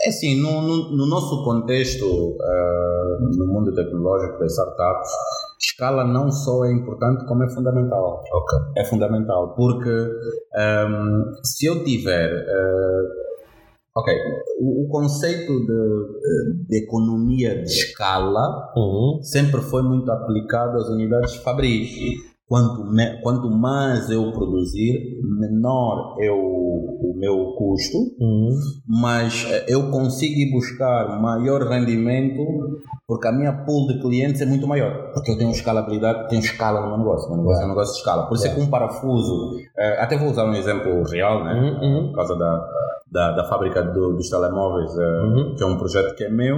É assim, no, no, no nosso contexto, uh, no mundo tecnológico das startups, escala não só é importante, como é fundamental. Okay. É fundamental, porque um, se eu tiver. Uh, ok, o, o conceito de, de, economia de escala uhum. sempre foi muito aplicado às unidades fabris. Quanto, me, quanto mais eu produzir, menor é o, o meu custo, uhum. mas eh, eu consigo buscar maior rendimento porque a minha pool de clientes é muito maior. Porque eu tenho escalabilidade, tenho escala no meu negócio. Meu negócio é um negócio de escala. Por isso é que um parafuso, eh, até vou usar um exemplo real, né? Uhum. por causa da, da, da fábrica do, dos telemóveis, eh, uhum. que é um projeto que é meu.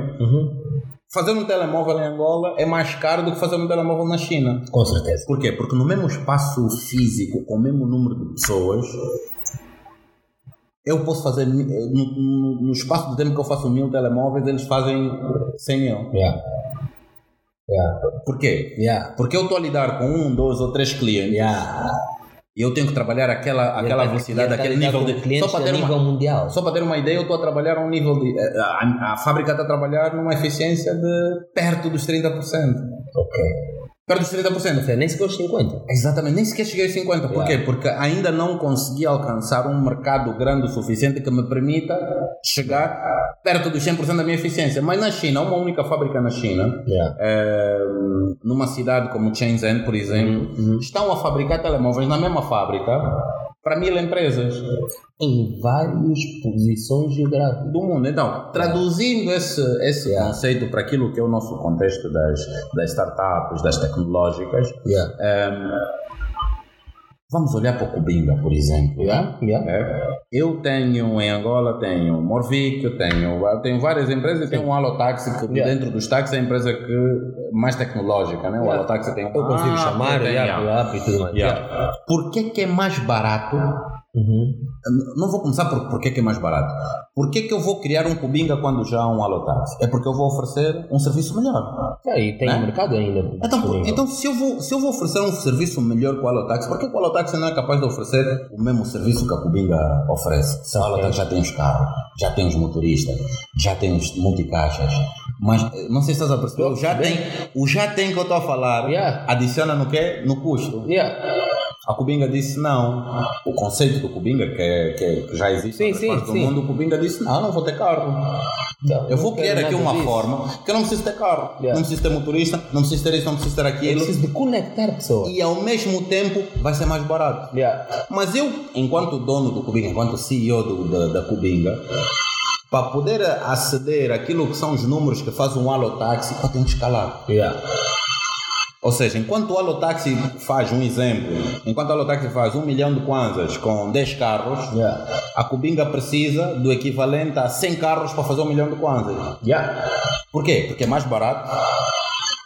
Fazer um telemóvel em Angola é mais caro do que fazer um telemóvel na China. Com certeza. Por quê? Porque no mesmo espaço físico, com o mesmo número de pessoas, eu posso fazer, no, no espaço de tempo que eu faço mil telemóveis, eles fazem 100 mil. Yeah. Yeah. Por quê? Yeah. Porque eu estou a lidar com um, dois ou três clientes. Yeah e eu tenho que trabalhar aquela, aquela velocidade, aquele nível de. Só para ter nível uma, mundial. Só para ter uma ideia, eu estou a trabalhar a um nível de. A, a, fábrica está a trabalhar numa eficiência de perto dos 30%. Ok. Perto dos 30%. Ou seja, nem sequer os 50%. Exatamente, nem sequer cheguei aos 50%. Porquê? Yeah. Porque ainda não consegui alcançar um mercado grande o suficiente que me permita chegar perto dos 100% da minha eficiência. Mas na China, uma única fábrica na China, Yeah. eh, numa cidade como Shenzhen, por exemplo, Uhum. estão a fabricar telemóveis na mesma fábrica para mil empresas Em várias posições geográficas. do mundo. Então, traduzindo esse, esse Yeah. conceito para aquilo que é o nosso contexto das, das startups, das tecnológicas, Yeah. ehm, vamos olhar para o Cubinga, por exemplo. Yeah. Yeah. É. Eu tenho em Angola, tenho Morvic, tenho, tenho várias empresas, eu tenho um Alotaxi, que Yeah. dentro dos táxis é a empresa que mais tecnológica, né? O Yeah. Alotaxi tem Eu consigo Ah, chamar, tem, yeah, e tudo mais. Por que, que é mais barato? Uhum. Não vou começar por por que, que é mais barato. Por que, que eu vou criar um Cubinga quando já há um Alotaxi? É porque eu vou oferecer um serviço melhor. Yeah, e tem Né? mercado ainda. Então, por- então se, eu vou, se eu vou oferecer um serviço melhor que o Alotaxi, por que que o Alotaxi não é capaz de oferecer o mesmo serviço que a Cubinga oferece? Se o Alotaxi já tem os carros, já tem os motoristas, já tem os multicaixas, mas eh, não sei se estás a perceber, o já tem, o já tem que eu estou a falar, Yeah. adiciona no quê? No custo. Yeah. A Cubinga disse não. O conceito do Cubinga, que, é, que, é- já existe Sim, sim, partes do sim. mundo, o Cubinga disse não, não vou ter carro. Não, Eu vou criar aqui uma disso. forma que eu não preciso ter carro, Yeah. não preciso ter motorista, não preciso ter isso, não preciso ter Eu aquilo. preciso de conectar pessoas. E ao mesmo tempo vai ser mais barato. Yeah. Mas eu, enquanto dono do Cubinga, enquanto CEO do, da, da Cubinga, para poder aceder àquilo que são os números que faz um Alotaxi, eu tenho que escalar. Yeah. Ou seja, enquanto o Alotaxi faz um exemplo, enquanto o Alotaxi faz um milhão de kwanzas com 10 carros, Yeah. a Cubinga precisa do equivalente a 100 carros para fazer um milhão de kwanzas. Yeah. Por quê? Porque é mais barato.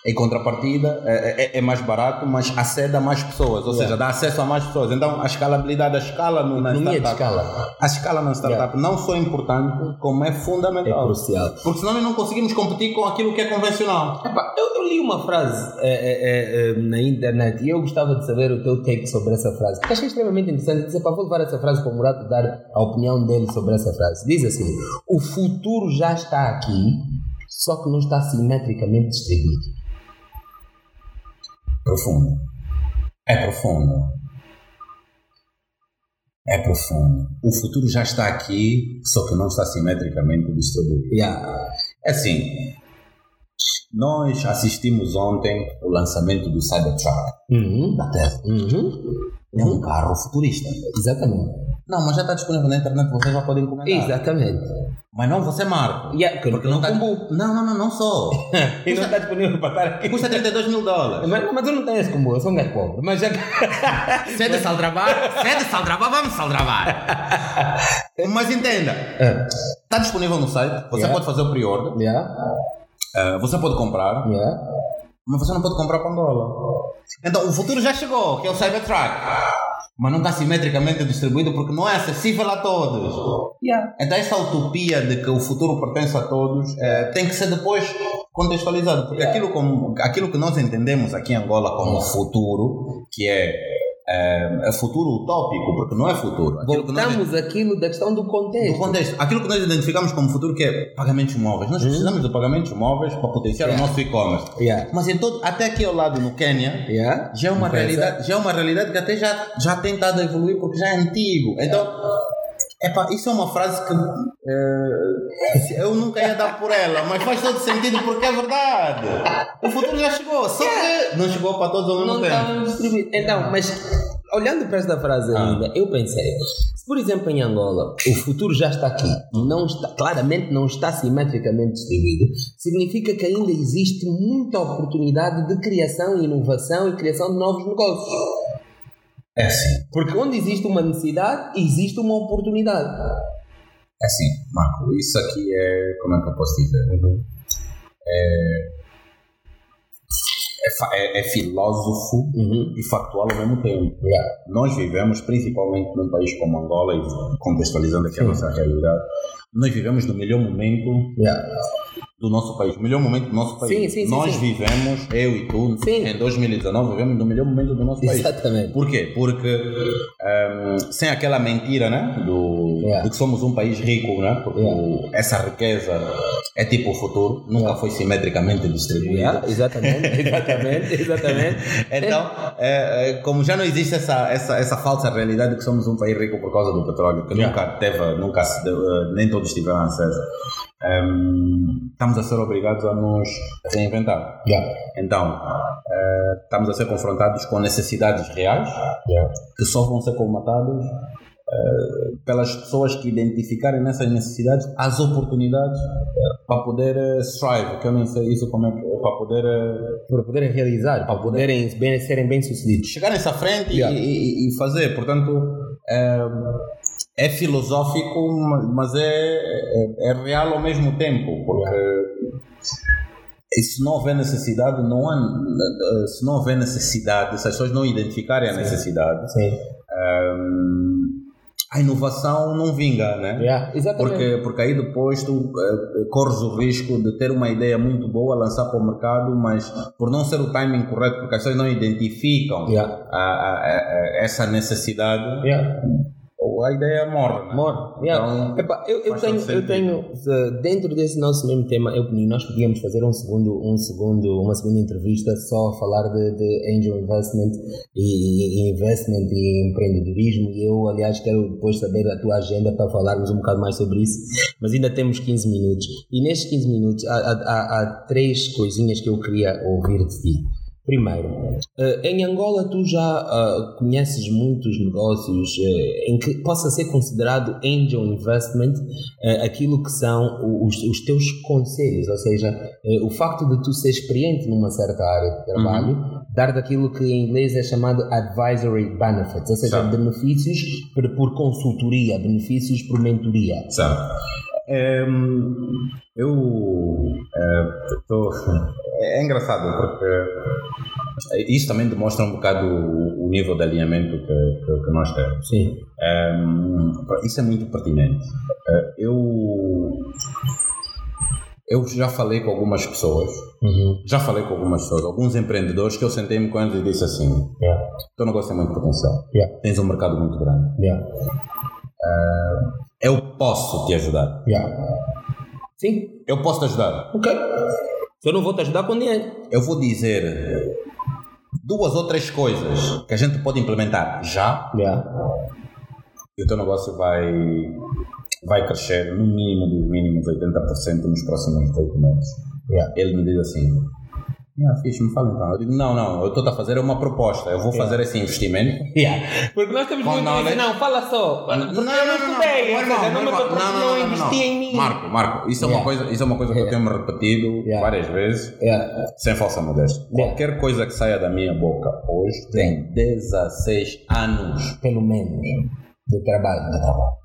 Em contrapartida, é, é- é mais barato, mas acede a mais pessoas, ou Yeah. seja, dá acesso a mais pessoas. Então, a escalabilidade, a escala no, na Economia startup, escala a escala na startup não só é importante, como é é fundamental. crucial. Porque senão nós não conseguimos competir com aquilo que é convencional. Epá, eu, eu li uma frase é, é, é, na internet e eu gostava de saber o teu take sobre essa frase. Porque achei extremamente interessante. Pá, vou levar essa frase para o Murato dar a opinião dele sobre essa frase. Diz assim: O futuro já está aqui, só que não está simetricamente distribuído. Profundo. É profundo. É profundo. O futuro já está aqui, só que não está simetricamente distribuído. Yeah. É assim, nós assistimos ontem o lançamento do Cybertruck Uhum. da Tesla. Uhum. É um carro futurista. Exatamente. Não, mas já está disponível na internet, vocês já podem encomendar. Exatamente. Mas não você marca. Yeah, porque Porque não não está... combo. Não, não, não, não só. (laughs) E não está disponível para estar aqui. Custa 32 mil dólares. Mas, mas eu não tenho esse combo, eu sou um gajo pobre. Mas já. (laughs) Cede saldrabar, cede saldrabar, vamos saldrabar. Mas entenda, está disponível no site, você Yeah. pode fazer o pre-order, yeah. eh, você pode comprar, Yeah. mas você não pode comprar para Angola. Então o futuro já chegou, que é o Cybertruck. Mas não está simetricamente distribuído porque não é acessível a todos. Yeah. Então essa utopia de que o futuro pertence a todos eh, tem que ser depois contextualizado. Porque Yeah. aquilo, como, aquilo que nós entendemos aqui em Angola como futuro, que é, é futuro utópico, porque não é futuro. Aquilo nós Voltamos àquilo da questão do contexto. no contexto, aquilo que nós identificamos como futuro que é pagamentos móveis. Nós precisamos de pagamentos móveis para potenciar Yeah. o nosso e-commerce. Yeah. Mas em todo, até aqui ao lado no Quênia, Yeah. já é uma realidade, já é uma realidade que até já já tem estado a evoluir porque já é antigo. Então, epá, isso é uma frase que eh, eu nunca ia dar por ela, mas faz todo sentido porque é verdade. O futuro já chegou, só que não chegou para todos ao mesmo Não tempo. Então, mas olhando para esta frase Ah. ainda, eu pensei, se por exemplo em Angola o futuro já está aqui não está, claramente não está simetricamente distribuído, significa que ainda existe muita oportunidade de criação, inovação e criação de novos negócios. É assim, Porque onde existe uma necessidade, existe uma oportunidade. é assim, Marco, isso aqui é, como é que eu posso dizer? É, fa- é- é filósofo Uhum. e factual ao mesmo tempo. Yeah. Nós vivemos, principalmente num país como Angola, e contextualizando aqui a Sim. nossa realidade, nós vivemos no melhor momento Yeah. do nosso país, o melhor momento do nosso país. Sim, sim, Nós sim. vivemos, eu e tu, em 2019, vivemos no melhor momento do nosso país. Exatamente. Por quê? Porque ehm, sem aquela mentira né, do, Yeah. de que somos um país rico, né, porque Yeah. essa riqueza é tipo o futuro, nunca foi simetricamente distribuída. Exatamente, (laughs) exatamente, exatamente. Então, é, é, como já não existe essa, essa, essa falsa realidade de que somos um país rico por causa do petróleo, que nunca teve, nunca se deu, eh, nem todos tiveram acesso, ehm, estamos a ser obrigados a nos reinventar. Yeah, Então, eh, estamos a ser confrontados com necessidades reais yeah. que só vão ser comatadas eh, pelas pessoas que identificarem nessas necessidades as oportunidades para poder eh, strive, que eu nem sei isso como é que para poder eh, Para poderem realizar, para poderem bem, serem bem-sucedidos. chegarem-se à frente e- Yeah. e, e fazer. Portanto, é, filosófico, ma- mas é, é, é real ao mesmo tempo, porque se não houver necessidade, não há, se não houver necessidade, se as pessoas não identificarem a necessidade, Sim. hum, a inovação não vinga, né? Yeah. Porque, porque aí depois tu eh, corres o risco de ter uma ideia muito boa, lançar para o mercado, mas por não ser o timing correto, porque as pessoas não identificam Yeah. a- a- a- essa necessidade, Yeah. A ideia morre. Né? Morre. Yeah. Então, Epá, eu, eu tenho, eu tenho uh, dentro desse nosso mesmo tema, eu nós podíamos fazer um segundo, um segundo, uma segunda entrevista só a falar de, de angel investment e, e investment e empreendedorismo. E eu, aliás, quero depois saber a tua agenda para falarmos um bocado mais sobre isso. Mas ainda temos 15 minutos. E nestes 15 minutos há, há, há- há três coisinhas que eu queria ouvir de ti. Primeiro, eh, em Angola tu já ah, conheces muitos negócios eh, em que possa ser considerado angel investment eh, aquilo que são os, os teus conselhos, ou seja, eh, o facto de tu ser experiente numa certa área de trabalho, dar daquilo que em inglês é chamado advisory benefits, ou seja, Certo. benefícios por, por consultoria, benefícios por mentoria. Sabe? Eu eh, tô- é, é engraçado porque isso também demonstra um bocado o, o nível de alinhamento que, que, que nós temos. Sim. Isso é muito pertinente. Eh, eu eu já falei com algumas pessoas, Uhum. já falei com algumas pessoas, alguns empreendedores que eu sentei-me com eles e disse assim: Yeah. teu negócio tem muito potencial, Yeah. tens um mercado muito grande, Yeah. Eu posso te ajudar, Yeah. Sim. eu posso te ajudar. Ok. Se eu não vou te ajudar com dinheiro. Eu vou dizer duas ou três coisas que a gente pode implementar já Yeah. e o teu negócio vai, vai crescer no mínimo dos mínimos 80% nos próximos 8 meses. Yeah. Ele me diz assim: ah, fixe, me fala então. Eu digo: não, não, eu estou a fazer uma proposta, eu vou fazer esse investimento. (laughs) Yeah. Porque nós temos muito knowledge. isso. Não, fala só. Porque eu não estudei. ou seja, não, me não, investi em mim. Marco, Marco, isso é, Yeah. uma coisa, isso é uma coisa que eu tenho me repetido Yeah. várias vezes. Yeah. Sem falsa modéstia. Yeah. Qualquer coisa que saia da minha boca hoje tem 16 anos. Pelo menos. De trabalho.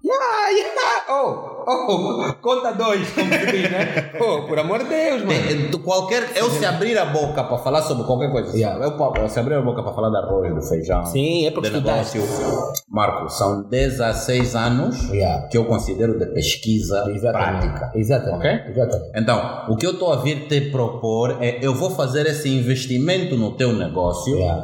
Yeah, yeah. Oh, oh, conta dois, como se diz, né? (laughs) Oh, por amor de Deus, mano. Tem- de qualquer, eu se abrir a boca para falar sobre qualquer coisa, Yeah. eu, po- eu se abrir a boca para falar de arroz, do feijão, Sim, é porque de negócio, Marco, são 16 anos Yeah. que eu considero de pesquisa Exatamente. prática. Exatamente. Ok? Exatamente. Então, o que eu estou a vir te propor é eu vou fazer esse investimento no teu negócio Yeah.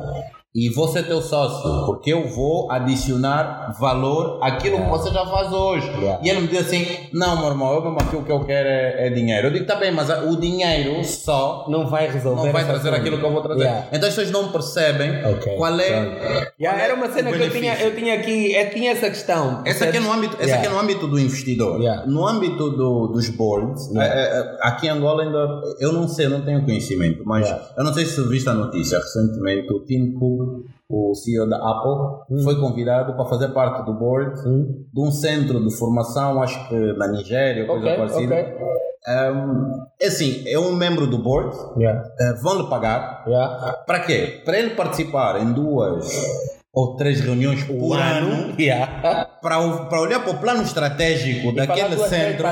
E vou ser teu sócio, porque eu vou adicionar valor àquilo que você já faz hoje. Yeah. E ele me diz assim: Não, meu irmão, eu mesmo aqui o que eu quero é, é dinheiro. Eu digo: Tá bem, mas o dinheiro só Não vai resolver. não vai trazer coisa. aquilo que eu vou trazer. Yeah. Então as pessoas não percebem Ok. qual é. Pronto. Yeah, era uma cena que eu tinha, eu tinha aqui, eu tinha essa questão. Essa aqui, é no âmbito, essa Yeah. aqui é no âmbito do investidor. Yeah. No âmbito do, dos boards, Yeah. é, é, aqui em Angola ainda, eu não sei, não tenho conhecimento, mas Yeah. eu não sei se viste a notícia recentemente, o Tim Cook, o CEO da Apple, foi convidado para fazer parte do board Hum. de um centro de formação, acho que na Nigéria, coisa Ok, parecida. ok. Um, é assim, é um membro do board, Yeah. eh, vão-lhe pagar, Yeah. para quê? Para ele participar em duas ou três reuniões por ano, (laughs) Yeah. para, olhar para o plano estratégico E daquele centro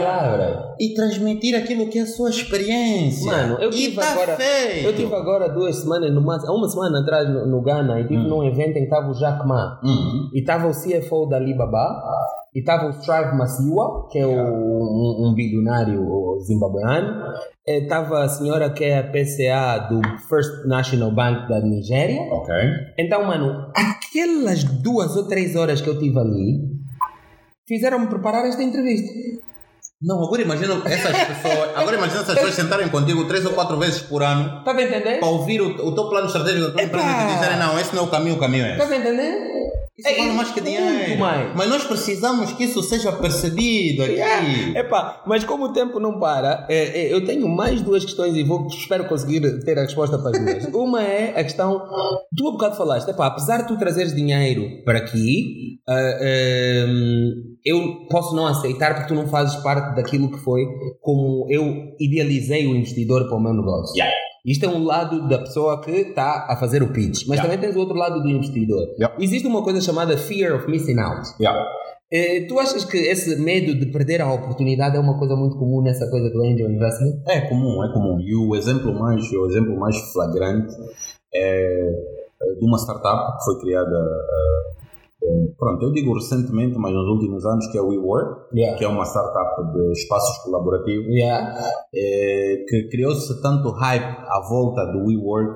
e transmitir aquilo que é a sua experiência. Mano, eu tive tá agora. feito. Eu tive agora duas semanas, máximo- uma semana atrás no, no Ghana, e tive num evento em que estava o Jack Ma. Uhum. E estava o CFO da Alibaba e estava o Strive Masiwa, que é o- um, um bilionário zimbabueano, estava a senhora que é a PCA do First National Bank da Nigéria. Ok. Então, mano, aquelas duas ou três horas que eu tive ali fizeram-me preparar esta entrevista. Não, agora imagina essas pessoas. (laughs) Agora imagina essas pessoas sentarem contigo três ou quatro vezes por ano Estás a entender? para ouvir o, o teu plano estratégico da tua empresa e te dizerem, não, esse não é o caminho, o caminho é esse. Estás a entender? Isso vale mais que dinheiro. Muito mais. Mas nós precisamos que isso seja percebido aqui. Epá, mas como o tempo não para, é, é, eu tenho mais duas questões e vou, espero conseguir ter a resposta para as duas. (laughs) Uma é a questão, tu há bocado falaste, epá, apesar de tu trazeres dinheiro para aqui, ah, ah, eu posso não aceitar porque tu não fazes parte daquilo que foi como eu idealizei o investidor para o meu negócio. Yeah. Isto é um lado da pessoa que está a fazer o pitch, mas Yeah. também tens o outro lado do investidor. Yeah. Existe uma coisa chamada fear of missing out. Eh, tu achas que esse medo de perder a oportunidade é uma coisa muito comum nessa coisa do angel investment? É comum, é comum. E o exemplo mais, o exemplo mais flagrante é é de uma startup que foi criada, eh, eh, pronto, eu digo recentemente, mas nos últimos anos, que é o WeWork, Yeah. que é uma startup de espaços colaborativos, Yeah. eh, que criou-se tanto hype à volta do WeWork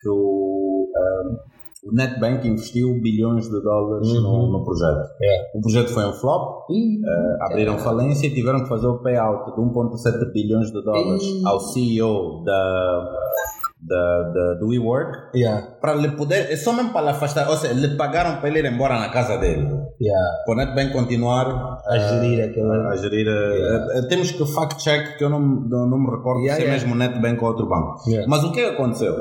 que o, eh, o NetBank investiu bilhões de dólares no, Uhum. no projeto. Yeah. O projeto foi um flop, Ih, abriram falência e tiveram que fazer o payout de 1,7 bilhões de dólares Ih. ao CEO da, da, da, do WeWork yeah. para lhe poder, é só mesmo para lhe afastar, ou seja, lhe pagaram para ele ir embora na casa dele. Yeah. Para o NetBank continuar A gerir aquela. a gerir. eh, eh, temos que fact-check que eu não, não, não me recordo Yeah, se é yeah. mesmo NetBank ou outro banco. Yeah. Mas o que é que aconteceu?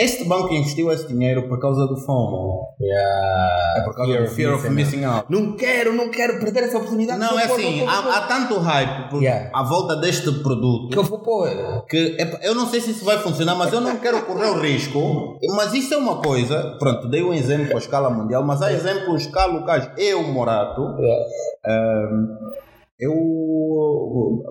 Este banco investiu esse dinheiro por causa do FOMO. Yeah. É por causa do fear of missing out. Não quero, não quero perder essa oportunidade. Não, é pôr, assim, pôr, há, vou há tanto hype por- Yeah. à volta deste pôr. produto Que eu vou pôr. que epá, eu não sei se isso vai funcionar, mas eu não quero correr o risco. Mas isso é uma coisa, pronto, dei um exemplo à escala mundial, mas há exemplos escala locais. Eu, Morato, Yeah. Eu,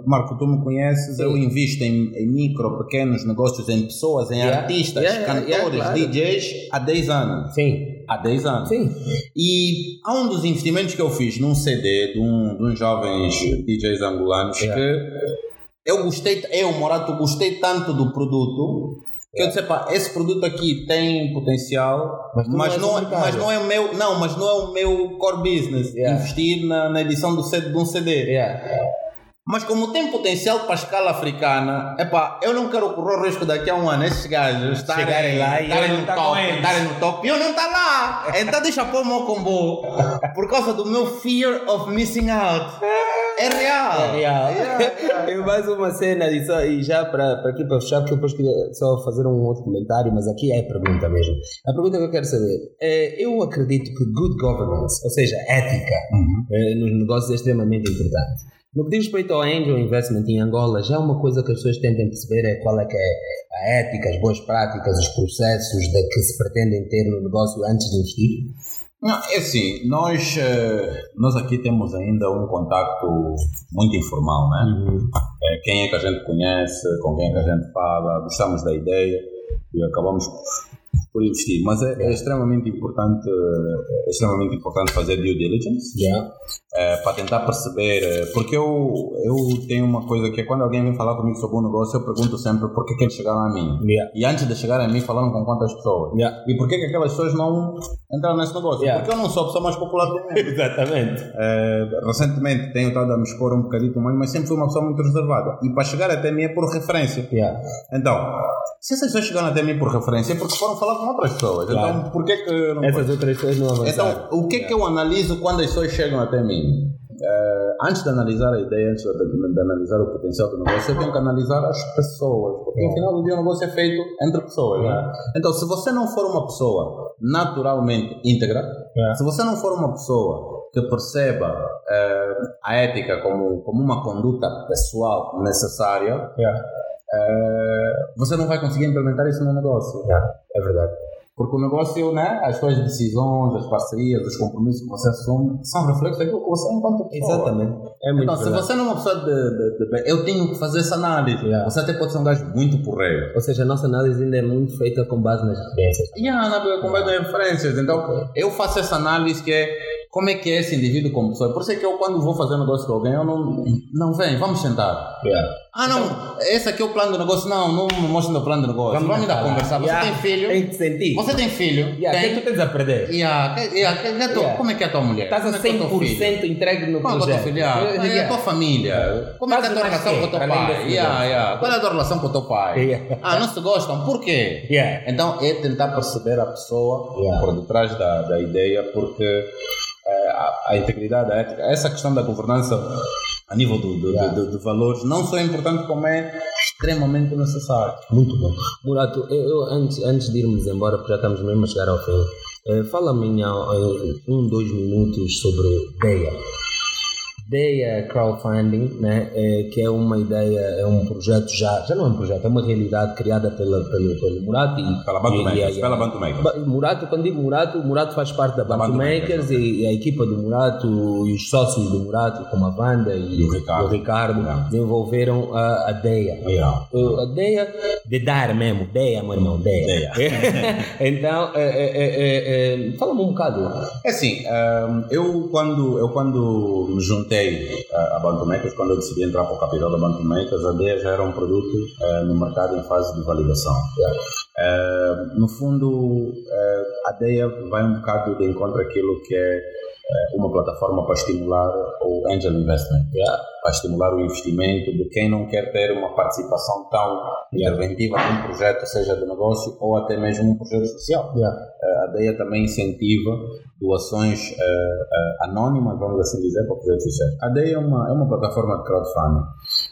Marco, tu me conheces, Sim. eu invisto em, em micro, pequenos negócios, em pessoas, em Yeah. artistas, Yeah, cantores, yeah, claro. DJs há 10 anos. Sim, Há 10 anos. sim. E há um dos investimentos que eu fiz num CD de, um, de uns jovens DJs angolanos que eu gostei, eu, Morato, gostei tanto do produto que eu disse, pá, esse produto aqui tem potencial, Mas mas, não é- mas não é o meu, não, mas não é o meu core business, Yeah. investir na, na edição do CD, de um CD. Yeah. Mas como tem potencial para a escala africana, epá, eu não quero correr o risco daqui a um ano esses gajos estarem, Chegarem lá e estarem no tá top, estarem no top e eu não estar lá. Então deixa pôr o meu combo por causa do meu fear of missing out. É real. É real. Yeah. (laughs) E mais uma cena e, só, e já para, aqui para fechar, porque eu depois queria só fazer um outro comentário, mas aqui é a pergunta mesmo. A pergunta que eu quero saber é: eu acredito que good governance, ou seja, ética, eh, nos negócios é extremamente importante. No que diz respeito ao angel investment em Angola, já uma coisa que as pessoas tentem perceber é qual é que é a ética, as boas práticas, os processos de que se pretendem ter no negócio antes de investir. Não, é assim, nós, eh, nós aqui temos ainda um contacto muito informal, né? É, quem é que a gente conhece, com quem é que a gente fala, gostamos da ideia e acabamos por investir. Mas é, é extremamente importante, é extremamente importante fazer due diligence Yeah. Eh, para tentar perceber, eh, porque eu, eu tenho uma coisa que é quando alguém vem falar comigo sobre um negócio, eu pergunto sempre por que, que eles chegaram a mim. Yeah. E antes de chegarem a mim, falaram com quantas pessoas. Yeah. E por que, que aquelas pessoas não entraram nesse negócio? Yeah. Porque eu não sou a pessoa mais popular do mundo. (laughs) Exatamente. Eh, recentemente tenho estado a me expor um bocadito mais, mas sempre fui uma pessoa muito reservada. E para chegar até mim é por referência. Então, se essas pessoas chegaram até mim por referência é porque foram falar com outras pessoas. Então, por que que não Essas outras coisas não avançaram. Então, o que é que eu analiso quando as pessoas chegam até mim? Eh, antes de analisar a ideia, antes de, de- analisar o potencial do negócio, eu tenho que analisar as pessoas. Porque no final do dia o negócio é feito entre pessoas. né? Então, se você não for uma pessoa naturalmente íntegra, É. se você não for uma pessoa que perceba eh, a ética como, como uma conduta pessoal necessária, Yeah. eh, você não vai conseguir implementar isso no negócio. É verdade. Porque o negócio, né, as suas decisões, as parcerias, os compromissos que você assume são reflexos daquilo que você é enquanto pessoa. Exatamente. É muito Então, se verdade. você não é uma pessoa de, de- de eu tenho que fazer essa análise. Yeah. Você até pode ser um gajo muito porreiro. Ou seja, a nossa análise ainda é muito feita com base nas referências. E a Ana com base em referências. Então, eu faço essa análise que é como é que é esse indivíduo como pessoa. Por isso é que eu, quando vou fazer negócio com alguém, eu não. Não, vem, vamos sentar. Yeah. Ah, não, então, esse aqui é o plano do negócio. Não, não me mostra o plano do negócio. Vamos, vamos dar conversar. Você yeah. tem filho? Tem que sentir. Você tem filho? Yeah. Tem. O que tu tens a perder? Yeah. Yeah. Yeah. Como é que é a tua mulher? Estás a 100% entregue no Qual projeto. Qual é a tua filha? Yeah. É a tua família. Como é que é a tua relação com o teu pai? Yeah, yeah. Qual é a tua relação com o teu pai? Ah, não se gostam. Por quê? Então é tentar perceber a pessoa por detrás da, da ideia, porque a, a, integridade, a ética, essa questão da governança a nível do, do, yeah. do, valores não só é importante como é extremamente necessário. Muito bom. Murato, eu, eu, antes, antes de irmos embora, porque já estamos mesmo a chegar ao fim, eh, fala-me em, em um, dois minutos sobre DEA ideia crowdfunding, né, é, que é uma ideia, é um projeto já, já não é um projeto, é uma realidade criada pela, pelo, pelo Murato e pela Bantu Makers. Pela Bantu Makers. Murato, quando digo Murato, Murato faz parte da Bantu, Bantu Makers, Makers e, e, a equipa do Murato e os sócios do Murato, como a Wanda e, e o Ricardo, o Ricardo yeah. desenvolveram a, a DEA. Yeah. A DEA de dar mesmo, DEA, meu irmão, DEA. (laughs) então, é, é, é, fala-me um bocado. É assim, eu quando, eu quando me juntei a, a quando eu decidi entrar para o capital da Bantu Makers, a DEA já era um produto uh, no mercado em fase de validação. Uh, no fundo, uh, a DEA vai um bocado de encontro àquilo que é uma plataforma para estimular o angel investment, yeah. para estimular o investimento de quem não quer ter uma participação tão interventiva num projeto, seja de negócio ou até mesmo um projeto social. Yeah. a DEA também incentiva doações uh, uh, anónimas, vamos assim dizer, para projetos sociais. A DEA é uma, é uma plataforma de crowdfunding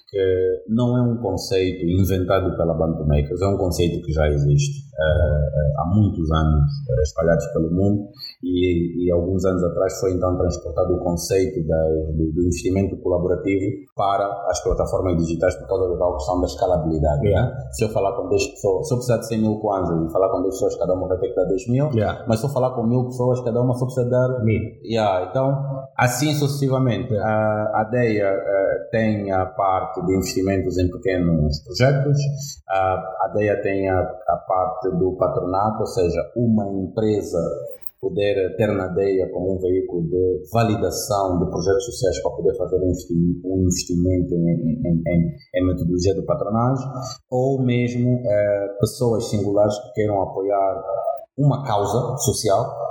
que não é um conceito inventado pela Bantu Makers, é um conceito que já existe uh, há muitos anos espalhados pelo mundo e, e, alguns anos atrás foi então transportado o conceito da, do, do, investimento colaborativo para as plataformas digitais por causa da questão da escalabilidade. Yeah. Né? Se eu falar com 10 pessoas, se eu precisar de 100 mil kwanzas e falar com 10 pessoas, cada uma vai ter que dar 10 mil, yeah. mas se eu falar com mil pessoas, cada uma só precisa dar mil. Yeah. Então, assim sucessivamente. A, a uh, tem a parte de investimentos em pequenos projetos, a, a DEA tem a, a parte do patronato, ou seja, uma empresa poder ter na DEA como um veículo de validação de projetos sociais para poder fazer um investimento em, em, em, em metodologia de patronagem, ou mesmo eh, pessoas singulares que queiram apoiar uma causa social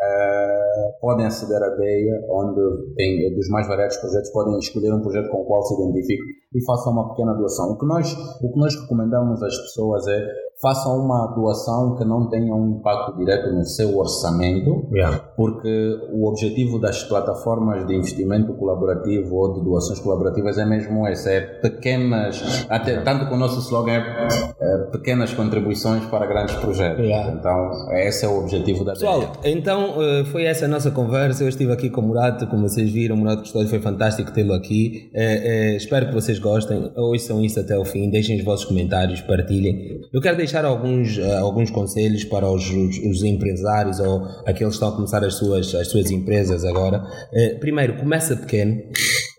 Uh, podem aceder à DEIA, onde tem dos mais variados projetos, podem escolher um projeto com o qual se identificam e façam uma pequena doação. O que nós, o que nós recomendamos às pessoas é façam uma doação que não tenha um impacto direto no seu orçamento, yeah. porque o objetivo das plataformas de investimento colaborativo ou de doações colaborativas é mesmo esse, é pequenas, até, tanto que o nosso slogan é, é pequenas contribuições para grandes projetos. Yeah. Então, esse é o objetivo da Pessoal, então eh, foi essa a nossa conversa. Eu estive aqui com o Murato, como vocês viram, o Murato Custódio foi fantástico tê-lo aqui. É, é, espero que vocês gostem, ouçam isso até o fim, deixem os vossos comentários, partilhem. Eu quero deixar alguns, uh, alguns conselhos para os, os, os, empresários ou aqueles que estão a começar as suas, as suas empresas agora. Uh, primeiro, começa pequeno.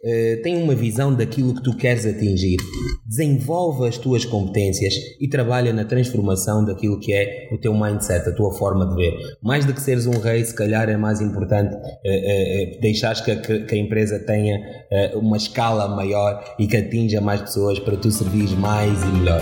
Uh, tem uma visão daquilo que tu queres atingir, desenvolve as tuas competências e trabalha na transformação daquilo que é o teu mindset, a tua forma de ver. Mais do que seres um rei, se calhar é mais importante uh, uh, deixares que, que, que, a empresa tenha uma escala maior e que atinja mais pessoas para tu servires mais e melhor.